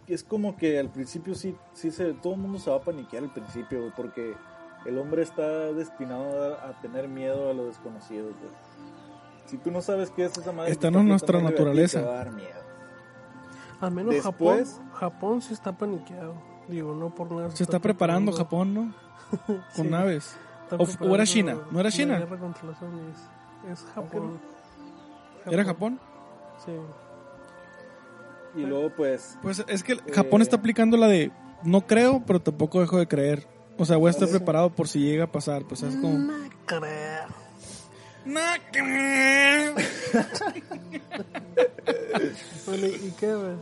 es como que al principio sí, sí se, todo el mundo se va a paniquear al principio, güey, porque el hombre está destinado a, a tener miedo a lo desconocido. güey. Si tú no sabes qué es esa madre, Está en nuestra naturaleza. Te va a dar miedo. Al menos Después- Japón, Japón sí está paniqueado. Digo, no por nada. Se está preparando Japón, ¿no? Con Sí. naves. O- o era China, ¿no era la China? guerra contra los ovnis. Es Japón. ¿Era Japón? Sí. Y luego, pues, Pues es que Eh. Japón está aplicando la de no creo, pero tampoco dejo de creer. O sea, voy a estar Sí. preparado por si llega a pasar. Pues es como... No creo. Bueno, ¿y qué, güey?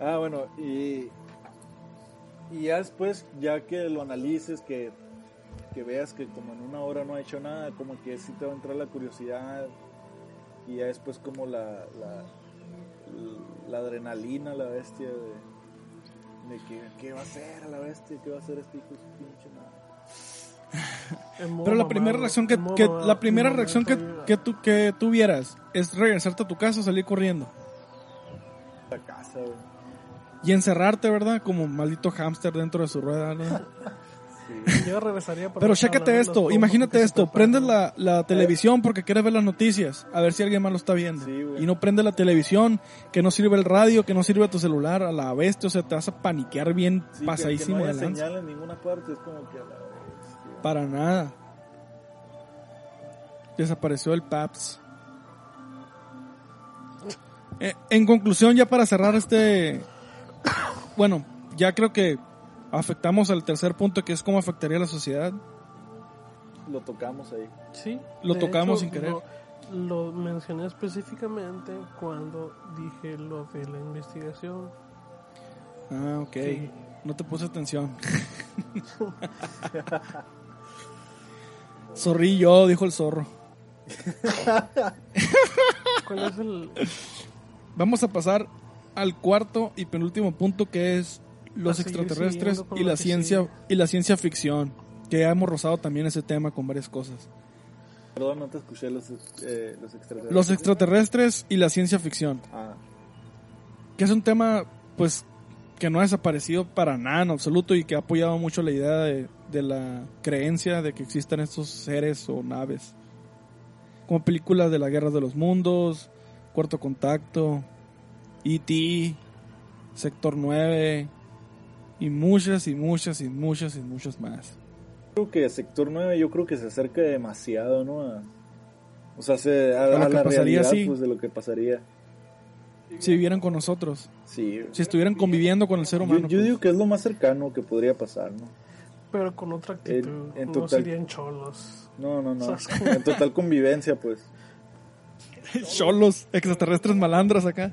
ah, bueno, y, y ya después, ya que lo analices, que, que veas que como en una hora no ha hecho nada, como que sí te va a entrar la curiosidad y ya después como la, la, la adrenalina, la bestia de, de que qué va a hacer la bestia, qué va a hacer este hijo de pinche madre. Pero la primera reacción que, la primera reacción que, que, tú, que tuvieras es regresarte a tu casa, salir corriendo La casa, güey. y encerrarte, ¿verdad? Como maldito hámster dentro de su rueda. ¿no? Sí. Yo regresaría para Pero chécate esto, imagínate esto, prendes la, la televisión porque quieres ver las noticias, a ver si alguien más lo está viendo. Sí, y no prende la televisión, que no sirve el radio, que no sirve tu celular, a la bestia, o sea, te vas a paniquear bien Sí, que- pasadísimo que, no de haya lanza. señal en ninguna parte, es como que a la. Para nada. Desapareció el PAPS. Eh, en conclusión, ya para cerrar este... Bueno, ya creo que afectamos al tercer punto, que es cómo afectaría a la sociedad. lo tocamos ahí. Sí. Lo de tocamos hecho, sin querer. Lo, lo mencioné específicamente cuando dije lo de la investigación. Ah, ok. Sí. No te puse atención. Zorrillo, dijo el zorro. ¿Cuál es el...? Vamos a pasar al cuarto y penúltimo punto que es los extraterrestres y la ciencia sigue. y la ciencia ficción. Que ya hemos rozado también ese tema con varias cosas. Perdón, no te escuché los, eh, los extraterrestres. Los extraterrestres y la ciencia ficción. Ah, Que es un tema, pues, que no ha desaparecido para nada en absoluto y que ha apoyado mucho la idea de, de la creencia de que existan estos seres o naves. Como películas de la Guerra de los Mundos, Cuarto Contacto, E.T., Sector 9 y muchas y muchas y muchas y muchas más. creo que Sector 9 yo creo que se acerca demasiado, ¿no? A- o sea, se, a, A la pasaría, realidad sí. pues, de lo que pasaría. Si vivieran con nosotros, Sí. si estuvieran conviviendo con el ser Yo, humano. yo pues. digo que es lo más cercano que podría pasar, ¿no? Pero con otra actitud. en no total- serían cholos. No, no, no. ¿Sabes? En total convivencia, pues. Cholos, extraterrestres malandras acá.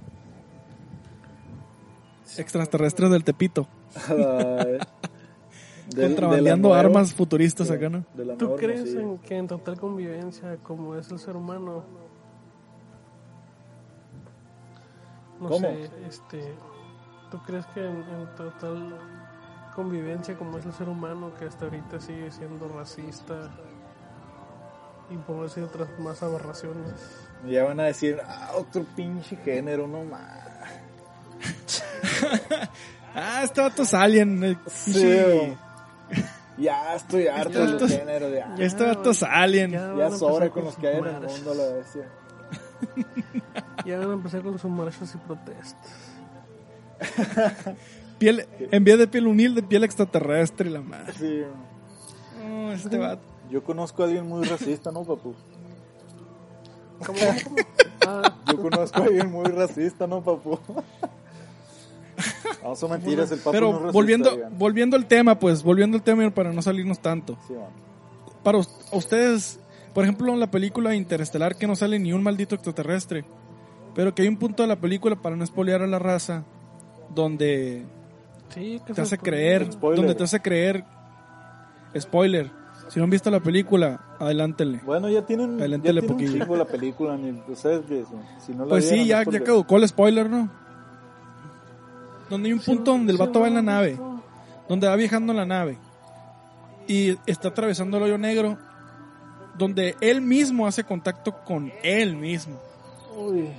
Extraterrestres del Tepito. Del- contrabandeando de la nueva- armas futuristas acá, ¿no? ¿Tú crees en que en total convivencia, como es el ser humano, no ¿Cómo? sé, este, ¿tú crees que en, en total convivencia, como es el ser humano, que hasta ahorita sigue siendo racista y por decir otras más aberraciones? Ya van a decir, ah, otro pinche género, no más. Ah, este vato es alien. Sí, Ya estoy harto de los géneros. Ya, Este vato es alien. Ya ya sobra empezar con los que hay en el mundo, la bestia. Ya van a empezar con sus marchas y protestas. Piel, en vez de piel humilde, piel extraterrestre la madre. Sí. Este vato. Yo conozco a alguien muy racista, ¿no, papu? ¿Cómo, cómo, cómo? Ah, Yo conozco a alguien muy racista, ¿no, papu? No son mentiras, el papu Pero no es racista, volviendo, volviendo al tema, pues, volviendo al tema para no salirnos tanto. Sí. Para us- ustedes, por ejemplo, en la película Interestelar que no sale ni un maldito extraterrestre. Pero que hay un punto de la película, para no espolear a la raza, donde sí, que te hace creer, Spoiler. donde te hace creer, spoiler, si no han visto la película, adelántenle. Bueno, ya tienen, ya tienen un poquillo. chingo la película, ni ustedes que si no la Pues sí, ya, ya caducó el spoiler, ¿no? Donde hay un punto donde el Sí, vato va en la nave, donde va viajando en la nave y está atravesando el hoyo negro, donde él mismo hace contacto con él mismo, Uy,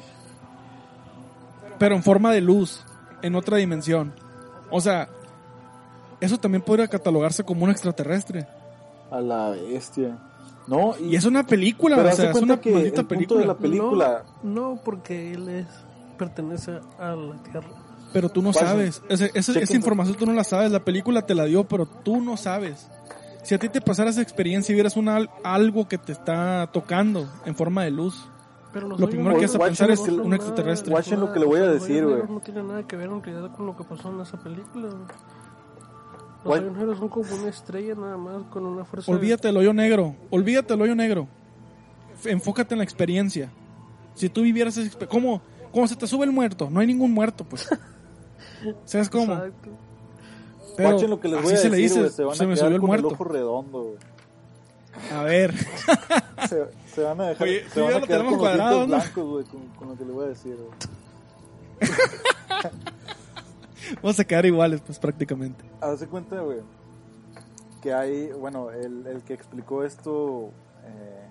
pero en forma de luz, en otra dimensión. O sea, eso también podría catalogarse como un extraterrestre. a la bestia. No, y, Y es una película, pero o sea, es una que maldita el punto película. de la película, No, no, porque él es, pertenece a la Tierra. Pero tú no sabes. Ese- ese- Chequen. esa información tú no la sabes. La película te la dio, pero tú no sabes. Si a ti te pasara esa experiencia y vieras una, algo que te está tocando en forma de luz, Pero los Lo primero que vas a pensar es un extraterrestre. Watchen lo que le voy a los decir, güey. No tiene nada que ver en realidad con lo que pasó en esa película. güey. Los hoyos negros son como una estrella nada más con una fuerza. olvídate del hoyo negro. Olvídate del hoyo negro. Enfócate en la experiencia. Si tú vivieras esa experiencia. ¿Cómo, ¿Cómo se te sube el muerto? No hay ningún muerto, pues. ¿Sabes cómo? Exacto. Pero Watchen lo que les voy así a se decir, le dice, güey, se se me subió el muerto. el ojo redondo, güey. A ver. Se, se van a dejar, Oye, se van a quedar con los cuadrado, ¿no? blancos, güey, con, con lo que le voy a decir, güey. Vamos a quedar iguales, pues prácticamente. Haz cuenta, güey, que hay, bueno, el, el que explicó esto eh,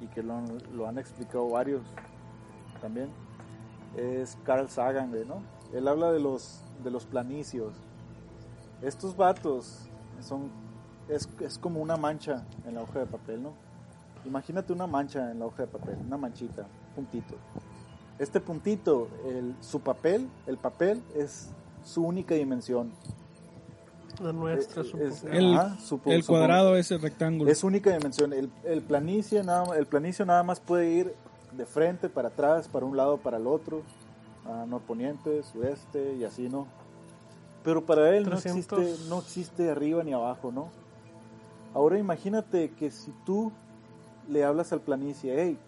y que lo, han- lo han explicado varios también es Carl Sagan, güey, ¿no? Él habla de los, de los planicios. Estos vatos son, es, es como una mancha en la hoja de papel, ¿no? Imagínate una mancha en la hoja de papel, una manchita, puntito. Este puntito, el, su papel, el papel es su única dimensión. La nuestra, Es- supongo. es- El- ajá, supo- El cuadrado, rectángulo. Es única dimensión. El, el, planicie nada, el planicio nada más puede ir de frente, para atrás, para un lado, para el otro, a norponiente, sureste y así, ¿no? Pero para él no 300. existe, no existe arriba ni abajo, ¿no? Ahora imagínate que si tú le hablas al planicie, hey,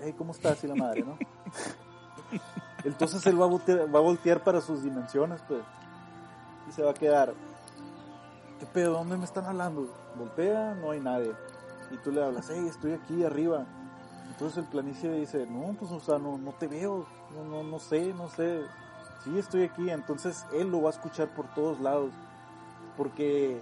hey, ¿cómo estás? Y la madre, ¿no? Entonces él va a, voltear, va a voltear para sus dimensiones, pues. Y se va a quedar, ¿qué pedo? ¿Dónde me están hablando? Voltea, no hay nadie. Y tú le hablas, hey, estoy aquí arriba. Entonces el planicie dice, no, pues, o sea, no, no te veo, no, no, no sé, no sé. Sí, estoy aquí. Entonces él lo va a escuchar por todos lados. Porque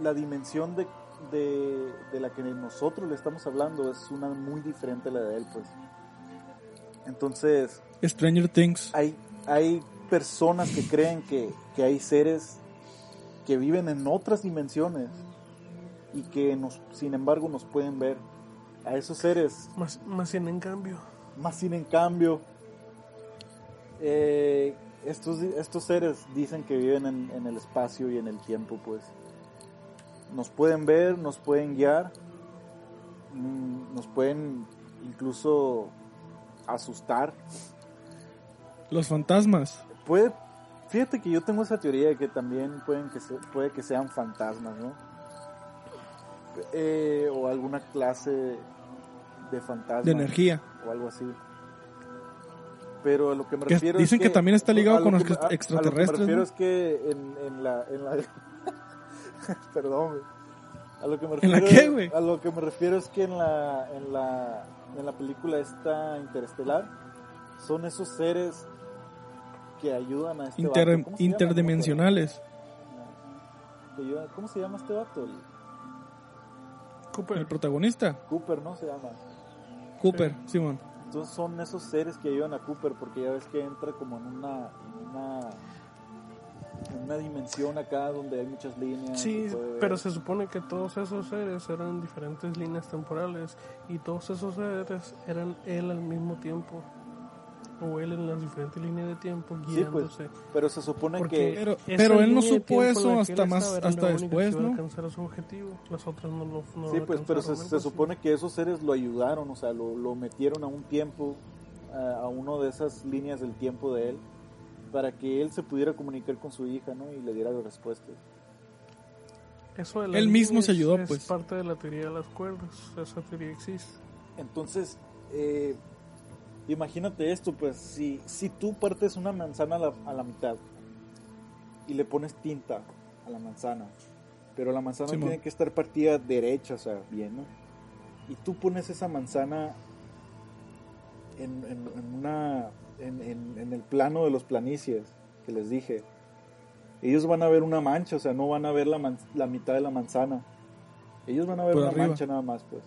la dimensión de, de, de la que nosotros le estamos hablando es una muy diferente a la de él, pues. Entonces, Stranger Things. hay, hay personas que creen que, que hay seres que viven en otras dimensiones y que nos, sin embargo nos pueden ver. A esos seres, Más, más bien en cambio. más sin en cambio, eh, estos, estos seres dicen que viven en, en el espacio y en el tiempo, pues. Nos pueden ver, nos pueden guiar, mm, nos pueden incluso asustar. Los fantasmas. Puede, fíjate que yo tengo esa teoría de que también pueden que se- puede que sean fantasmas, ¿no? Eh, o alguna clase de fantasma. De energía. O algo así. Pero a lo que me Que refiero dicen es que también está ligado con los que me- a- A extraterrestres, lo que me refiero ¿no? es que en, en la... En la perdón, güey. A lo que me ¿En la refiero, qué, güey? A lo que me refiero es que en la, en la, en la película esta interestelar son esos seres que ayudan a este Inter- vato. Interdimensionales. ¿Cómo se llama este vato? El Cooper. El protagonista, Cooper, ¿no? Se llama. Cooper, Simón. Entonces son esos seres que ayudan a Cooper porque ya ves que entra como en una, en una, una dimensión acá donde hay muchas líneas. Sí, pero se supone que todos esos seres eran diferentes líneas temporales y todos esos seres eran él al mismo tiempo. O él en las diferentes líneas de tiempo Sí, pues, guiándose. pero se supone Porque que... Pero- pero él no supo eso hasta más- hasta después, ¿no? alcanzar su objetivo. Las otras no lo no Sí, lo pues, pero se, se así. supone que esos seres lo ayudaron, o sea, lo, lo metieron a un tiempo, a, a uno de esas líneas del tiempo de él, para que él se pudiera comunicar con su hija, ¿no? Y le diera las respuestas. Eso de Él mismo se ayudó, es pues. parte de la teoría de las cuerdas. Esa teoría existe. Entonces, eh, imagínate esto, pues, si, si tú partes una manzana a la, a la mitad y le pones tinta a la manzana, pero la manzana tiene que estar partida derecha, o sea, bien, ¿no? Y tú pones esa manzana en, en- en una, en, en- en el plano de los planicies que les dije, ellos van a ver una mancha, o sea, no van a ver la, man- la mitad de la manzana. Ellos van a ver Por una arriba. mancha nada más, pues.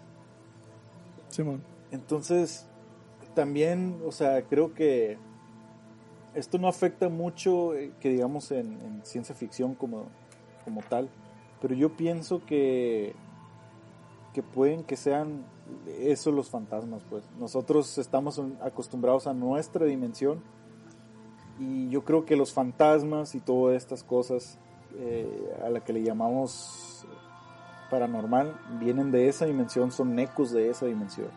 Simón. Entonces, también, o sea, creo que esto no afecta mucho, eh, que digamos, en, en ciencia ficción como, como tal, pero yo pienso que, que pueden que sean eso los fantasmas, pues. Nosotros estamos acostumbrados a nuestra dimensión y yo creo que los fantasmas y todas estas cosas eh, a la que le llamamos paranormal vienen de esa dimensión, son ecos de esa dimensión.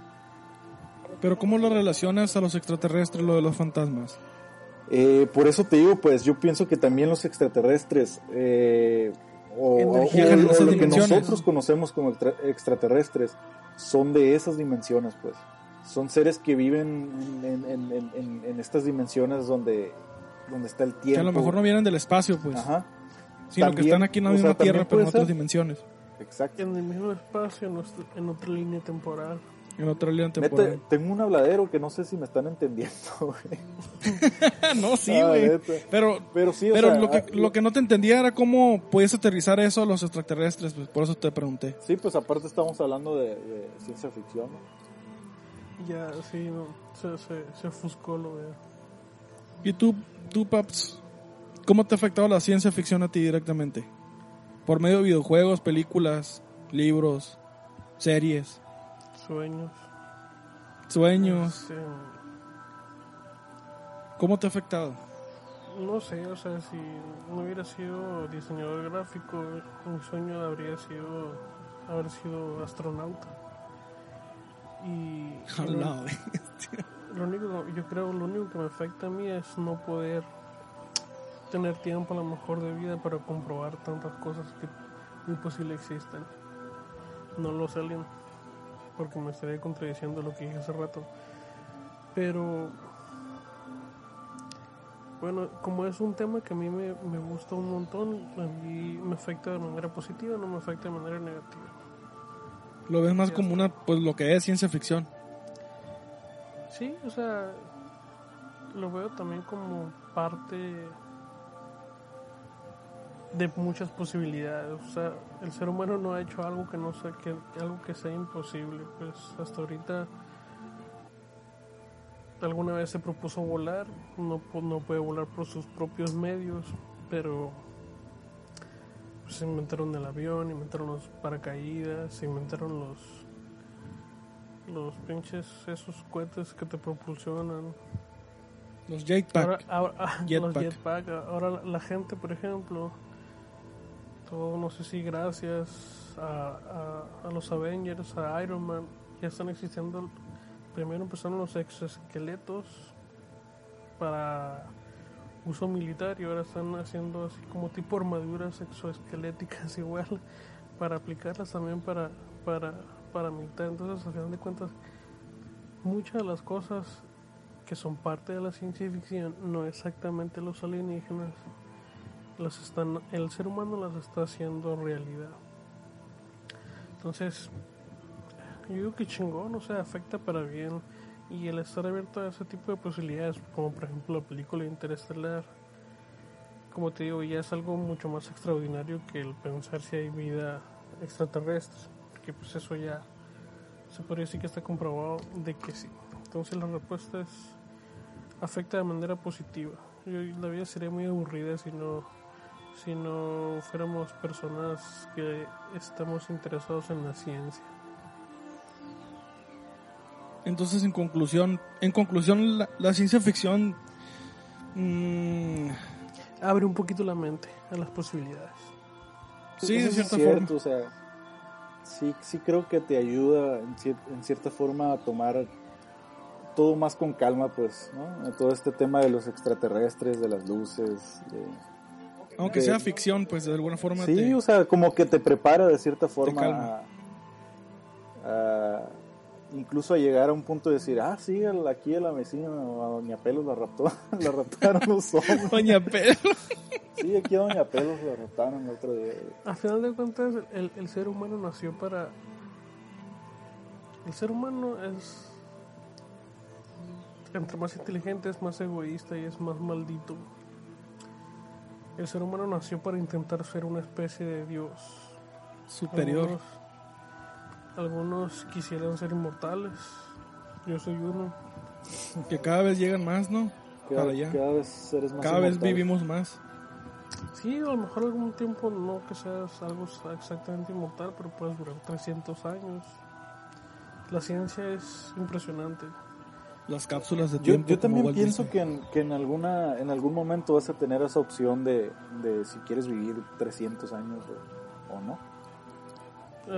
Pero ¿cómo lo relacionas a los extraterrestres, lo de los fantasmas? Eh, por eso te digo, pues yo pienso que también los extraterrestres eh, o, o- Energía o- o lo que nosotros conocemos como extra- extraterrestres son de esas dimensiones, pues. Son seres que viven en, en- en- en- en estas dimensiones donde, donde está el tiempo. Que a lo mejor no vienen del espacio, pues. Ajá, Sino que También, están aquí en la sea, misma también tierra, pero en puede otras ser. dimensiones. exacto. En el mismo espacio, en otra línea temporal. En otra línea Neta, temporal. tengo un habladero que no sé si me están entendiendo, güey. no, sí, Ah, güey. neta. pero Pero sí, o pero sea, lo, que, ah, lo que no te entendía era cómo podías aterrizar eso a los extraterrestres, pues por eso te pregunté. Sí, pues aparte estamos hablando de, de ciencia ficción, ¿no? Ya, sí, no, se, se, se ofuscó lo de... ¿Y tú, tú, Paps, cómo te ha afectado la ciencia ficción a ti directamente? Por medio de videojuegos, películas, libros, series, sueños. sueños. Este, ¿Cómo te ha afectado? no sé, o sea, si no hubiera sido diseñador gráfico, mi sueño habría sido haber sido astronauta. Y lo, lo único, yo creo, lo único que me afecta a mí es no poder tener tiempo a lo mejor de vida para comprobar tantas cosas que muy posible existen. No los aliens, porque me estaría contradiciendo lo que dije hace rato. Pero, bueno, como es un tema que a mí me, me gusta un montón, a mí me afecta de manera positiva, no me afecta de manera negativa. Lo ves más como una, pues lo que es ciencia ficción. Sí, o sea, lo veo también como parte de muchas posibilidades. O sea, el ser humano no ha hecho algo que no sea, que algo que sea imposible. Pues hasta ahorita alguna vez se propuso volar, no, pu- no puede volar por sus propios medios, pero pues, se inventaron el avión, inventaron los paracaídas, se inventaron los los pinches esos cohetes que te propulsionan. Los jetpack. Ahora, ahora- los Jetpack. Ahora la gente, por ejemplo, todo no sé si gracias a los Avengers, a Iron Man, ya están existiendo. Primero empezaron los exoesqueletos para uso militar y ahora están haciendo así como tipo armaduras exoesqueléticas igual para aplicarlas también para, para, para militar. Entonces, al final de cuentas, muchas de las cosas que son parte de la ciencia ficción, no exactamente los alienígenas, las están, el ser humano las está haciendo realidad. Entonces, yo digo que chingón, o sea, afecta para bien. Y el estar abierto a ese tipo de posibilidades, como por ejemplo la película Interestelar, como te digo, ya es algo mucho más extraordinario que el pensar si hay vida extraterrestre, que pues eso ya se podría decir que está comprobado de que sí. Entonces la respuesta es afecta de manera positiva. Yo- la vida sería muy aburrida si no si no fuéramos personas que estamos interesados en la ciencia. Entonces, en conclusión, en conclusión, la, la ciencia ficción mm, Abre un poquito la mente a las posibilidades. Sí, de Eso es cierta cierto, O sea, sí, sí creo que te ayuda en, cier- en cierta forma a tomar todo más con calma, pues, ¿no? Todo este tema de los extraterrestres, de las luces. de- aunque sea ficción, pues de alguna forma Sí, te- o sea, como que te prepara de cierta forma a, a- incluso a llegar a un punto de decir, ah, sí, aquí a la vecina a Doña Pelos la raptó, la raptaron los hombres. Doña Pelo. Sí, aquí a Doña Pelos la raptaron el otro día. A final de cuentas, el, el ser humano nació para... El ser humano es... Entre más inteligente es más egoísta y es más maldito. El ser humano nació para intentar ser una especie de Dios. superior. Algunos, algunos quisieran ser inmortales. Yo soy uno. Que cada vez llegan más, ¿no? Cada, Para allá. cada vez eres más Cada vez vivimos más. Sí, a lo mejor algún tiempo no que seas algo exactamente inmortal, pero puedes durar 300 años. La ciencia es impresionante. Las cápsulas de Yo, tiempo. yo como también Walt pienso Disney. que, en, que en, alguna, en algún momento vas a tener esa opción de, de si quieres vivir 300 años o, o no.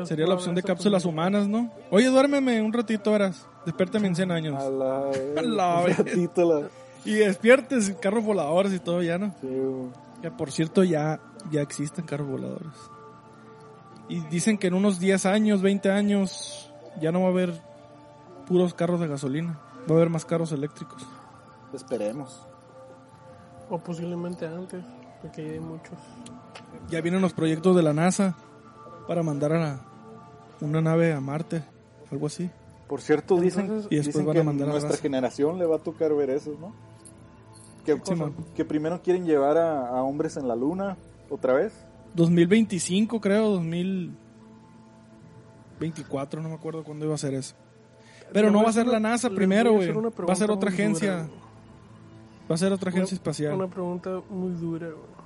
Sería la opción de cápsulas humanas, ¿no? Oye, duérmeme un ratito, verás. Despiértame en 100 años. A la, A la un vez. ratito la- Y despiertes, carros voladores y todo ya, ¿no? sí, güey. Que por cierto, ya, ya existen carros voladores. Y dicen que en unos 10 años, 20 años, ya no va a haber puros carros de gasolina. Va a haber más carros eléctricos. esperemos. O posiblemente antes, porque hay muchos. Ya vienen los proyectos de la NASA para mandar a la- una nave a Marte, algo así. Por cierto, dicen, Entonces- Y después dicen van que a mandar a nuestra generación le va a tocar ver eso, ¿no? Que, Simón. que primero quieren llevar a, a hombres en la luna otra vez. 2025 creo, 2024, no me acuerdo cuándo iba a ser eso. Pero no va a ser la NASA primero, güey. Va a ser otra dura, agencia. Va a ser otra agencia Una- espacial. Una pregunta muy dura. güey.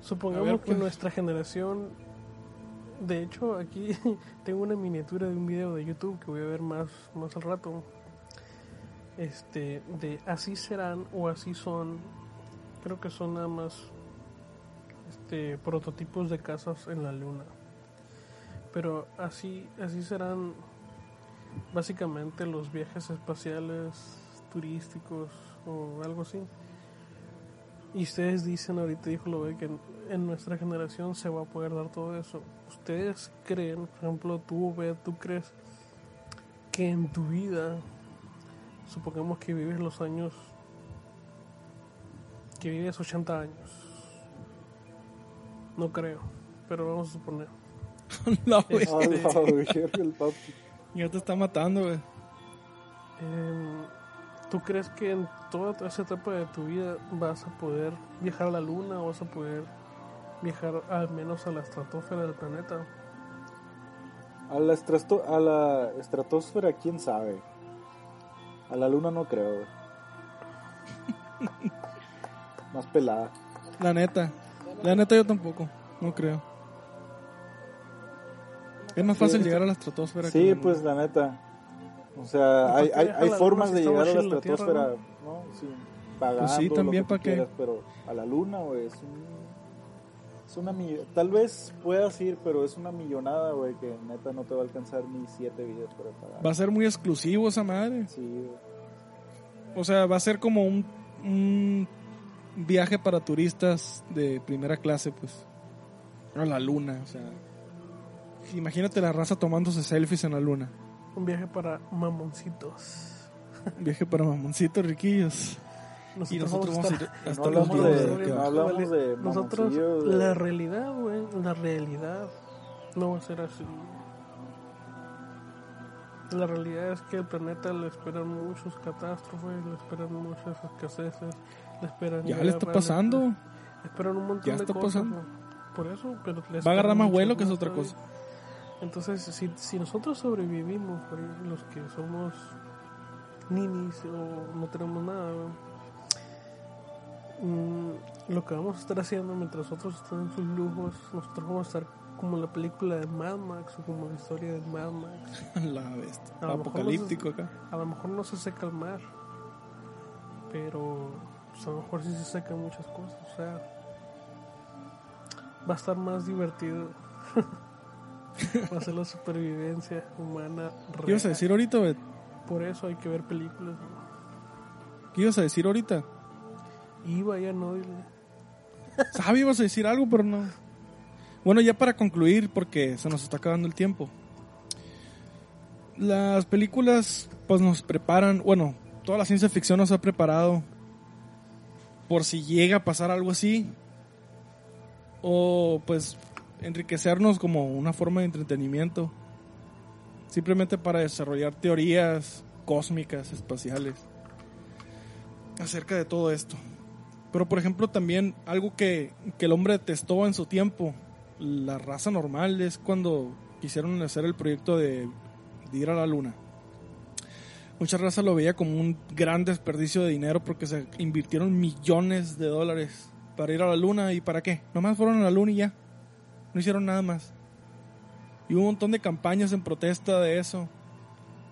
Supongamos que pues. nuestra generación, de hecho aquí tengo una miniatura de un video de YouTube que voy a ver más, más al rato. Este, de así serán o así son, creo que son nada más este, prototipos de casas en la luna. Pero así, así serán básicamente los viajes espaciales turísticos o algo así. Y ustedes dicen, ahorita dijo lo que en, nuestra generación se va a poder dar todo eso. ¿Ustedes creen, por ejemplo, tú, Obed, tú crees que en tu vida, supongamos que vives los años, que vives 80 años? No creo, pero vamos a suponer. No. Este- el papi. Ya te está matando, güey. Em, ¿Tú crees que en toda esa etapa de tu vida vas a poder viajar a la luna o vas a poder viajar al menos a la estratosfera del planeta? A la, estrato- a la estratosfera, quién sabe. A la luna no creo. güey. Más pelada. La neta. La neta yo tampoco. No creo. Es más fácil llegar a la estratosfera. que Sí, a la pues la neta. O sea, ¿Y hay, hay, formas de llegar a la Tierra, estratosfera, ¿no? Sí, pagando Pues sí, lo también, que ¿pa' tú qué? quieras, pero a la luna, güey, es un... Es una mill- Tal vez puedas ir, pero es una millonada, güey, que neta no te va a alcanzar ni siete vidas para pagar. Va a ser muy exclusivo esa madre. Sí, güey. O sea, va a ser como un, un viaje para turistas de primera clase, pues. A la luna, o sea. Imagínate la raza tomándose selfies en la luna. Un viaje para mamoncitos. Un viaje para mamoncitos riquillos. Y nosotros vamos a ir No hasta los hablamos días de- de que no hablamos de Nosotros, de- la realidad, güey, la realidad no va a ser así. La realidad es que el planeta le esperan muchos catástrofes, le esperan muchas escaseces, le esperan. Ya le está pasando. Le, esperan un montón Ya de está cosas. pasando. Por eso, pero le Va a agarrar más muchas vuelo que es otra cosa. Entonces, si, si nosotros sobrevivimos, los que somos ninis o no tenemos nada, mm, lo que vamos a estar haciendo mientras otros están en sus lujos, nosotros vamos a estar como la película de Mad Max o como la historia de Mad Max. La bestia. A Apocalíptico no acá. A lo mejor no se seca el mar, pero pues, a lo mejor sí se secan muchas cosas. O sea, va a estar más divertido. va a ser la supervivencia humana. ¿Qué ibas a real. decir ahorita, güey? Por eso hay que ver películas. ¿no? ¿Qué ibas a decir ahorita? Iba ya no. Sabía, ibas a decir algo, pero no. Bueno, ya para concluir, porque se nos está acabando el tiempo. Las películas, pues nos preparan, bueno, toda la ciencia ficción nos ha preparado por si llega a pasar algo así. O pues enriquecernos como una forma de entretenimiento. Simplemente para desarrollar teorías cósmicas, espaciales. Acerca de todo esto. Pero por ejemplo también algo que, que el hombre testó en su tiempo, la raza normal, es cuando quisieron hacer el proyecto de, de ir a la luna. Mucha raza lo veía como un gran desperdicio de dinero porque se invirtieron millones de dólares para ir a la luna y para qué. Nomás fueron a la luna y ya. No hicieron nada más. Y hubo un montón de campañas en protesta de eso.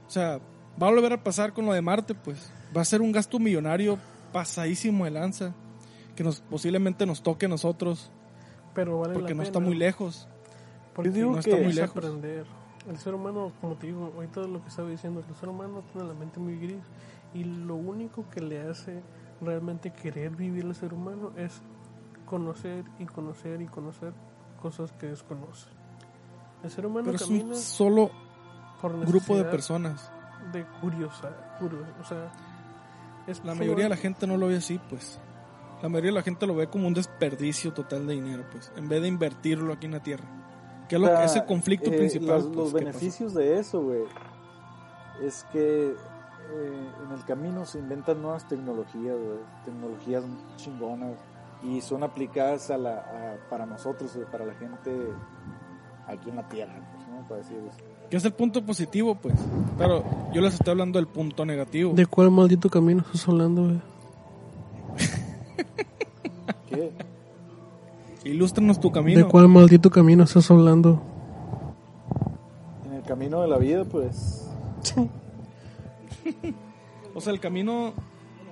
O sea, va a volver a pasar con lo de Marte, pues. Va a ser un gasto millonario pasadísimo de lanza. Que nos, posiblemente nos toque a nosotros. Pero vale Porque la no pena. está muy lejos. Porque digo no que- está muy lejos. lejos. aprender. El ser humano, como te digo, ahorita lo que estaba diciendo, el ser humano tiene la mente muy gris y lo único que le hace realmente querer vivir el ser humano es conocer y conocer y conocer cosas que desconoce. El ser humano Pero es camina un solo por grupo de personas. de curiosa, curio- o sea, es La mayoría de la gente no lo ve así, pues. La mayoría de la gente lo ve como un desperdicio total de dinero, pues. En vez de invertirlo aquí en la Tierra. Que es, O sea, es el conflicto eh, principal. Los, pues, los beneficios de eso, güey, es que eh, en el camino se inventan nuevas tecnologías, güey, tecnologías chingonas y son aplicadas a la, a- para nosotros, para la gente aquí en la Tierra, pues, ¿no? Para decir eso. Que es el punto positivo, pues. Pero yo les estoy hablando del punto negativo. ¿De cuál maldito camino estás hablando, güey? ¿Qué? Ilústranos tu camino. ¿De cuál maldito camino estás hablando? En el camino de la vida, pues, O sea, el camino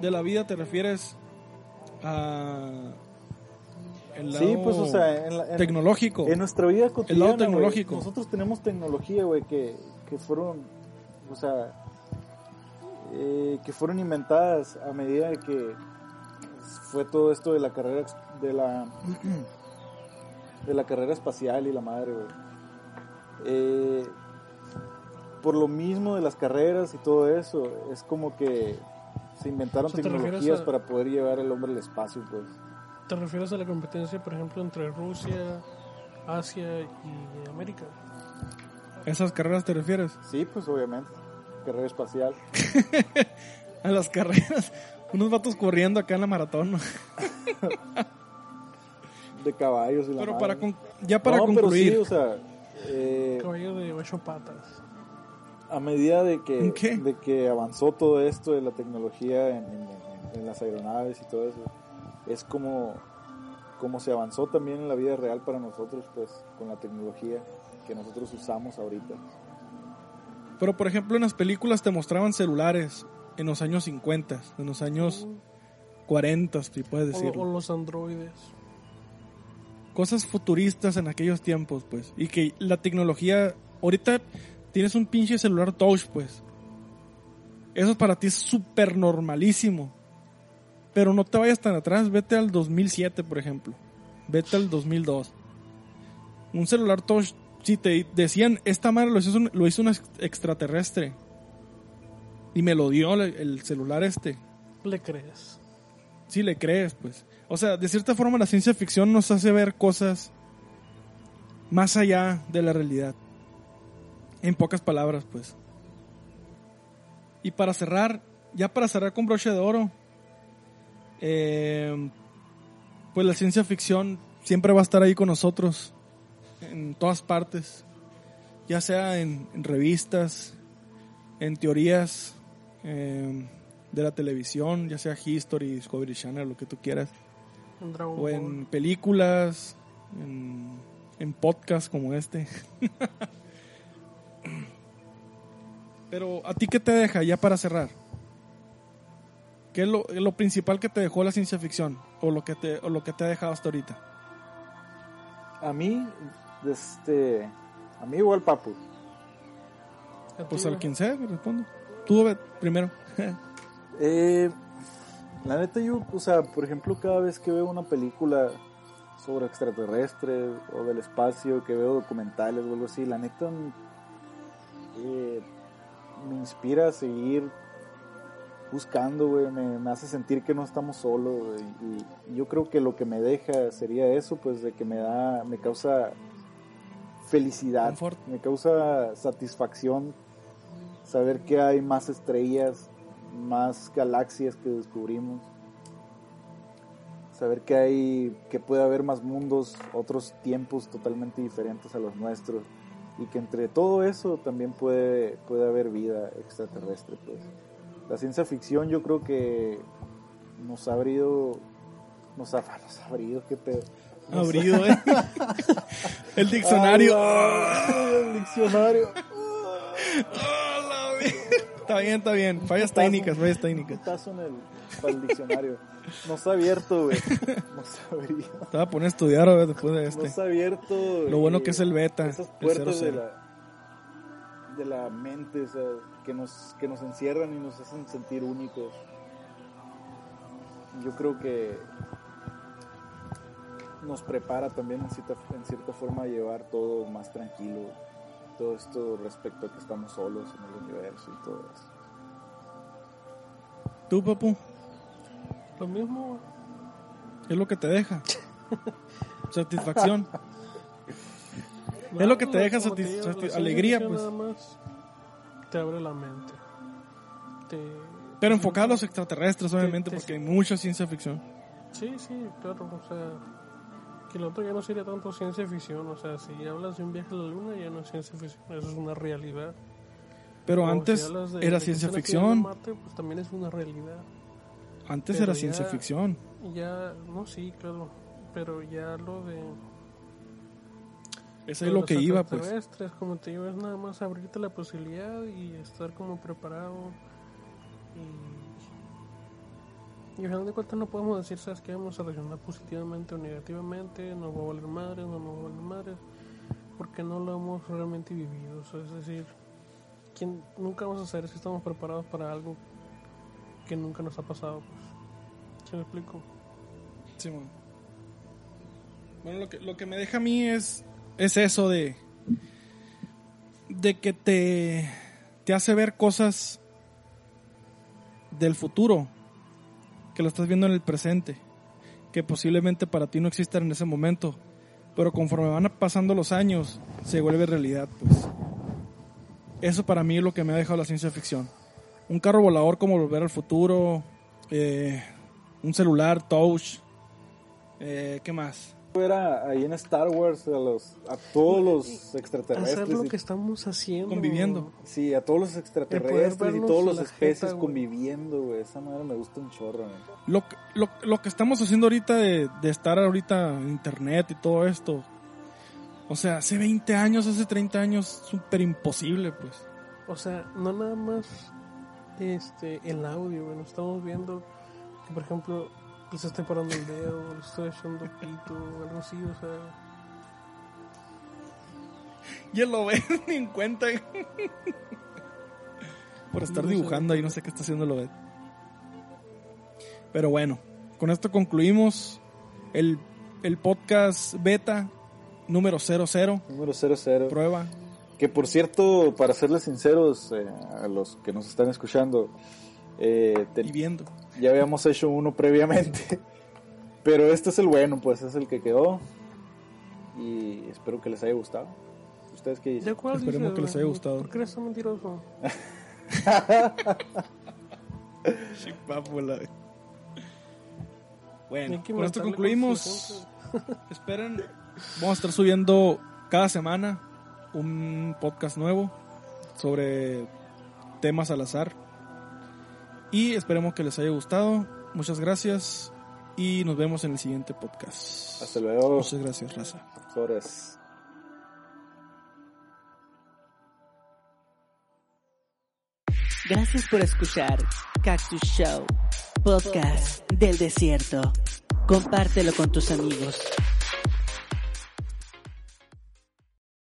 de la vida te refieres a. El lado sí, pues, o sea, en, la- en- tecnológico. En nuestra vida cotidiana, güey, tecnológico. nosotros tenemos tecnología, güey, que, que fueron, o sea, eh, que fueron inventadas a medida de que fue todo esto de la carrera de la de la carrera espacial y la madre, güey. Eh, por lo mismo de las carreras y todo eso, es como que se inventaron O sea, ¿te refieres tecnologías a- para poder llevar al hombre al espacio, pues. ¿Te refieres a la competencia, por ejemplo, entre Rusia, Asia y América? ¿Esas carreras te refieres? Sí, pues obviamente. Carrera espacial. A las carreras. Unos vatos corriendo acá en la maratón. De caballos y la Pero madre. para con- ya para No, pero concluir. sí, o sea, eh, Caballo de ocho patas. A medida de que, ¿Qué? de que avanzó todo esto de la tecnología en, en- en- en las aeronaves y todo eso, es como, como se avanzó también en la vida real para nosotros, pues, con la tecnología que nosotros usamos ahorita. Pero por ejemplo en las películas te mostraban celulares en los años 50, en los años 40, si puedes O, decirlo. o los androides. Cosas futuristas en aquellos tiempos, pues. Y que la tecnología, ahorita tienes un pinche celular touch, pues. Eso para ti es súper normalísimo. Pero no te vayas tan atrás, vete al 2007, por ejemplo. Vete al 2002. Un celular touch, si te decían, esta madre lo hizo un, lo hizo un ex- extraterrestre. Y me lo dio el- el celular este. ¿Le crees? Si le crees, pues. O sea, de cierta forma la ciencia ficción nos hace ver cosas más allá de la realidad. En pocas palabras, pues. Y para cerrar, ya para cerrar con broche de oro, eh, pues la ciencia ficción siempre va a estar ahí con nosotros, en todas partes, ya sea en, en revistas, en teorías eh, de la televisión, ya sea History, Discovery Channel, lo que tú quieras, o en películas, en, en podcasts como este. Pero, ¿a ti qué te deja ya para cerrar? ¿Qué es lo, lo principal que te dejó la ciencia ficción? O lo que te, o lo que te ha dejado hasta ahorita. A mí, este, a mí igual papu. ¿A ti, Pues al quien sea, respondo. Tú, primero. Eh, la neta yo, o sea, por ejemplo, cada vez que veo una película sobre extraterrestres o del espacio, que veo documentales o algo así, la neta mm, eh, me inspira a seguir buscando, güey, me, me hace sentir que no estamos solos, güey, y, y yo creo que lo que me deja sería eso, pues, de que me da, me causa felicidad, Confort. me causa satisfacción saber que hay más estrellas, más galaxias que descubrimos, saber que hay, que puede haber más mundos, otros tiempos totalmente diferentes a los nuestros y que entre todo eso también puede, puede haber vida extraterrestre. Pues. La ciencia ficción yo creo que nos ha abrido, nos ha, nos ha abrido, qué pedo. Nos ha- Abrido, ¿eh? El diccionario. Ay, el diccionario. Está bien, está bien. Fallas técnicas, fallas técnicas. Putazo en el, para el diccionario. Nos ha abierto, güey. Nos ha abierto. Te voy a poner a estudiar Obed, después de este. Nos ha abierto. Lo bueno que es el beta, Esas el puertas de 00. la, de la mente, o sea, que nos, que nos encierran y nos hacen sentir únicos. Yo creo que nos prepara también en cierta, en cierta forma a llevar todo más tranquilo. Todo esto respecto a que estamos solos en el universo y todo eso. Tú, papu, Lo mismo, ¿qué es lo que te deja? Satisfacción. Es lo que te deja como satis- digo, la satis- ciencia alegría, pues. Nada más te abre la mente. Te- Pero enfocado a los extraterrestres, obviamente, te- porque hay mucha ciencia ficción. Sí, sí, claro, o sea, que lo otro ya no sería tanto ciencia ficción, o sea, si hablas de un viaje a la luna ya no es ciencia ficción, eso es una realidad. Pero O si antes hablas de- era de ciencia ficción. Marte, pues también es una realidad. Antes pero era ya- ciencia ficción. Ya, no, sí, claro, pero ya lo de... Eso es lo que iba, pues. como te digo, es nada más abrirte la posibilidad y estar como preparado. Y, y al final de cuentas no podemos decir, ¿sabes qué? Vamos a reaccionar positivamente o negativamente, nos va a valer madres, no nos va a valer madres, porque no lo hemos realmente vivido. O es decir, ¿quién, nunca vamos a saber si estamos preparados para algo que nunca nos ha pasado. Pues. ¿Sí me explico? Simón. Bueno, lo que, lo que me deja a mí es, es eso de, de que te, te hace ver cosas del futuro que lo estás viendo en el presente, que posiblemente para ti no existan en ese momento, pero conforme van pasando los años se vuelve realidad, pues. Eso para mí es lo que me ha dejado la ciencia ficción. Un carro volador como Volver al Futuro, eh, un celular touch, eh, ¿qué más? Era ahí en Star Wars a, los, a todos los Hacer extraterrestres. lo y- que estamos haciendo. Conviviendo. Sí, a todos los extraterrestres y vernos todos a los la especies jeta, conviviendo, güey. Esa madre me gusta un chorro, güey. Lo, que- lo, lo que estamos haciendo ahorita de, de estar ahorita en internet y todo esto, o sea, hace 20 años, hace 30 años, súper imposible, pues. O sea, no nada más este el audio, bueno, estamos viendo que por ejemplo les estoy parando el dedo, les estoy echando pito algo así, o sea, Y él lo ve ni en cuenta. Por estar dibujando ahí, no sé qué está haciendo lo ve. Pero bueno, con esto concluimos el, el podcast beta número 00, Número 00. prueba. Que por cierto, para serles sinceros eh, a los que nos están escuchando, eh, Y viendo. Ya habíamos hecho uno previamente. Pero este es el bueno, pues es el que quedó. Y espero que les haya gustado. ¿Ustedes qué dicen? ¿de cuál Esperemos que les haya gustado. ¿Por qué eres tan mentiroso? Bueno, Hay que con esto concluimos. Esperen, vamos a estar subiendo cada semana un podcast nuevo sobre temas al azar. Y esperemos que les haya gustado. Muchas gracias y nos vemos en el siguiente podcast. Hasta luego. Muchas gracias, Raza. Gracias por escuchar Cactus Show, podcast del desierto. Compártelo con tus amigos.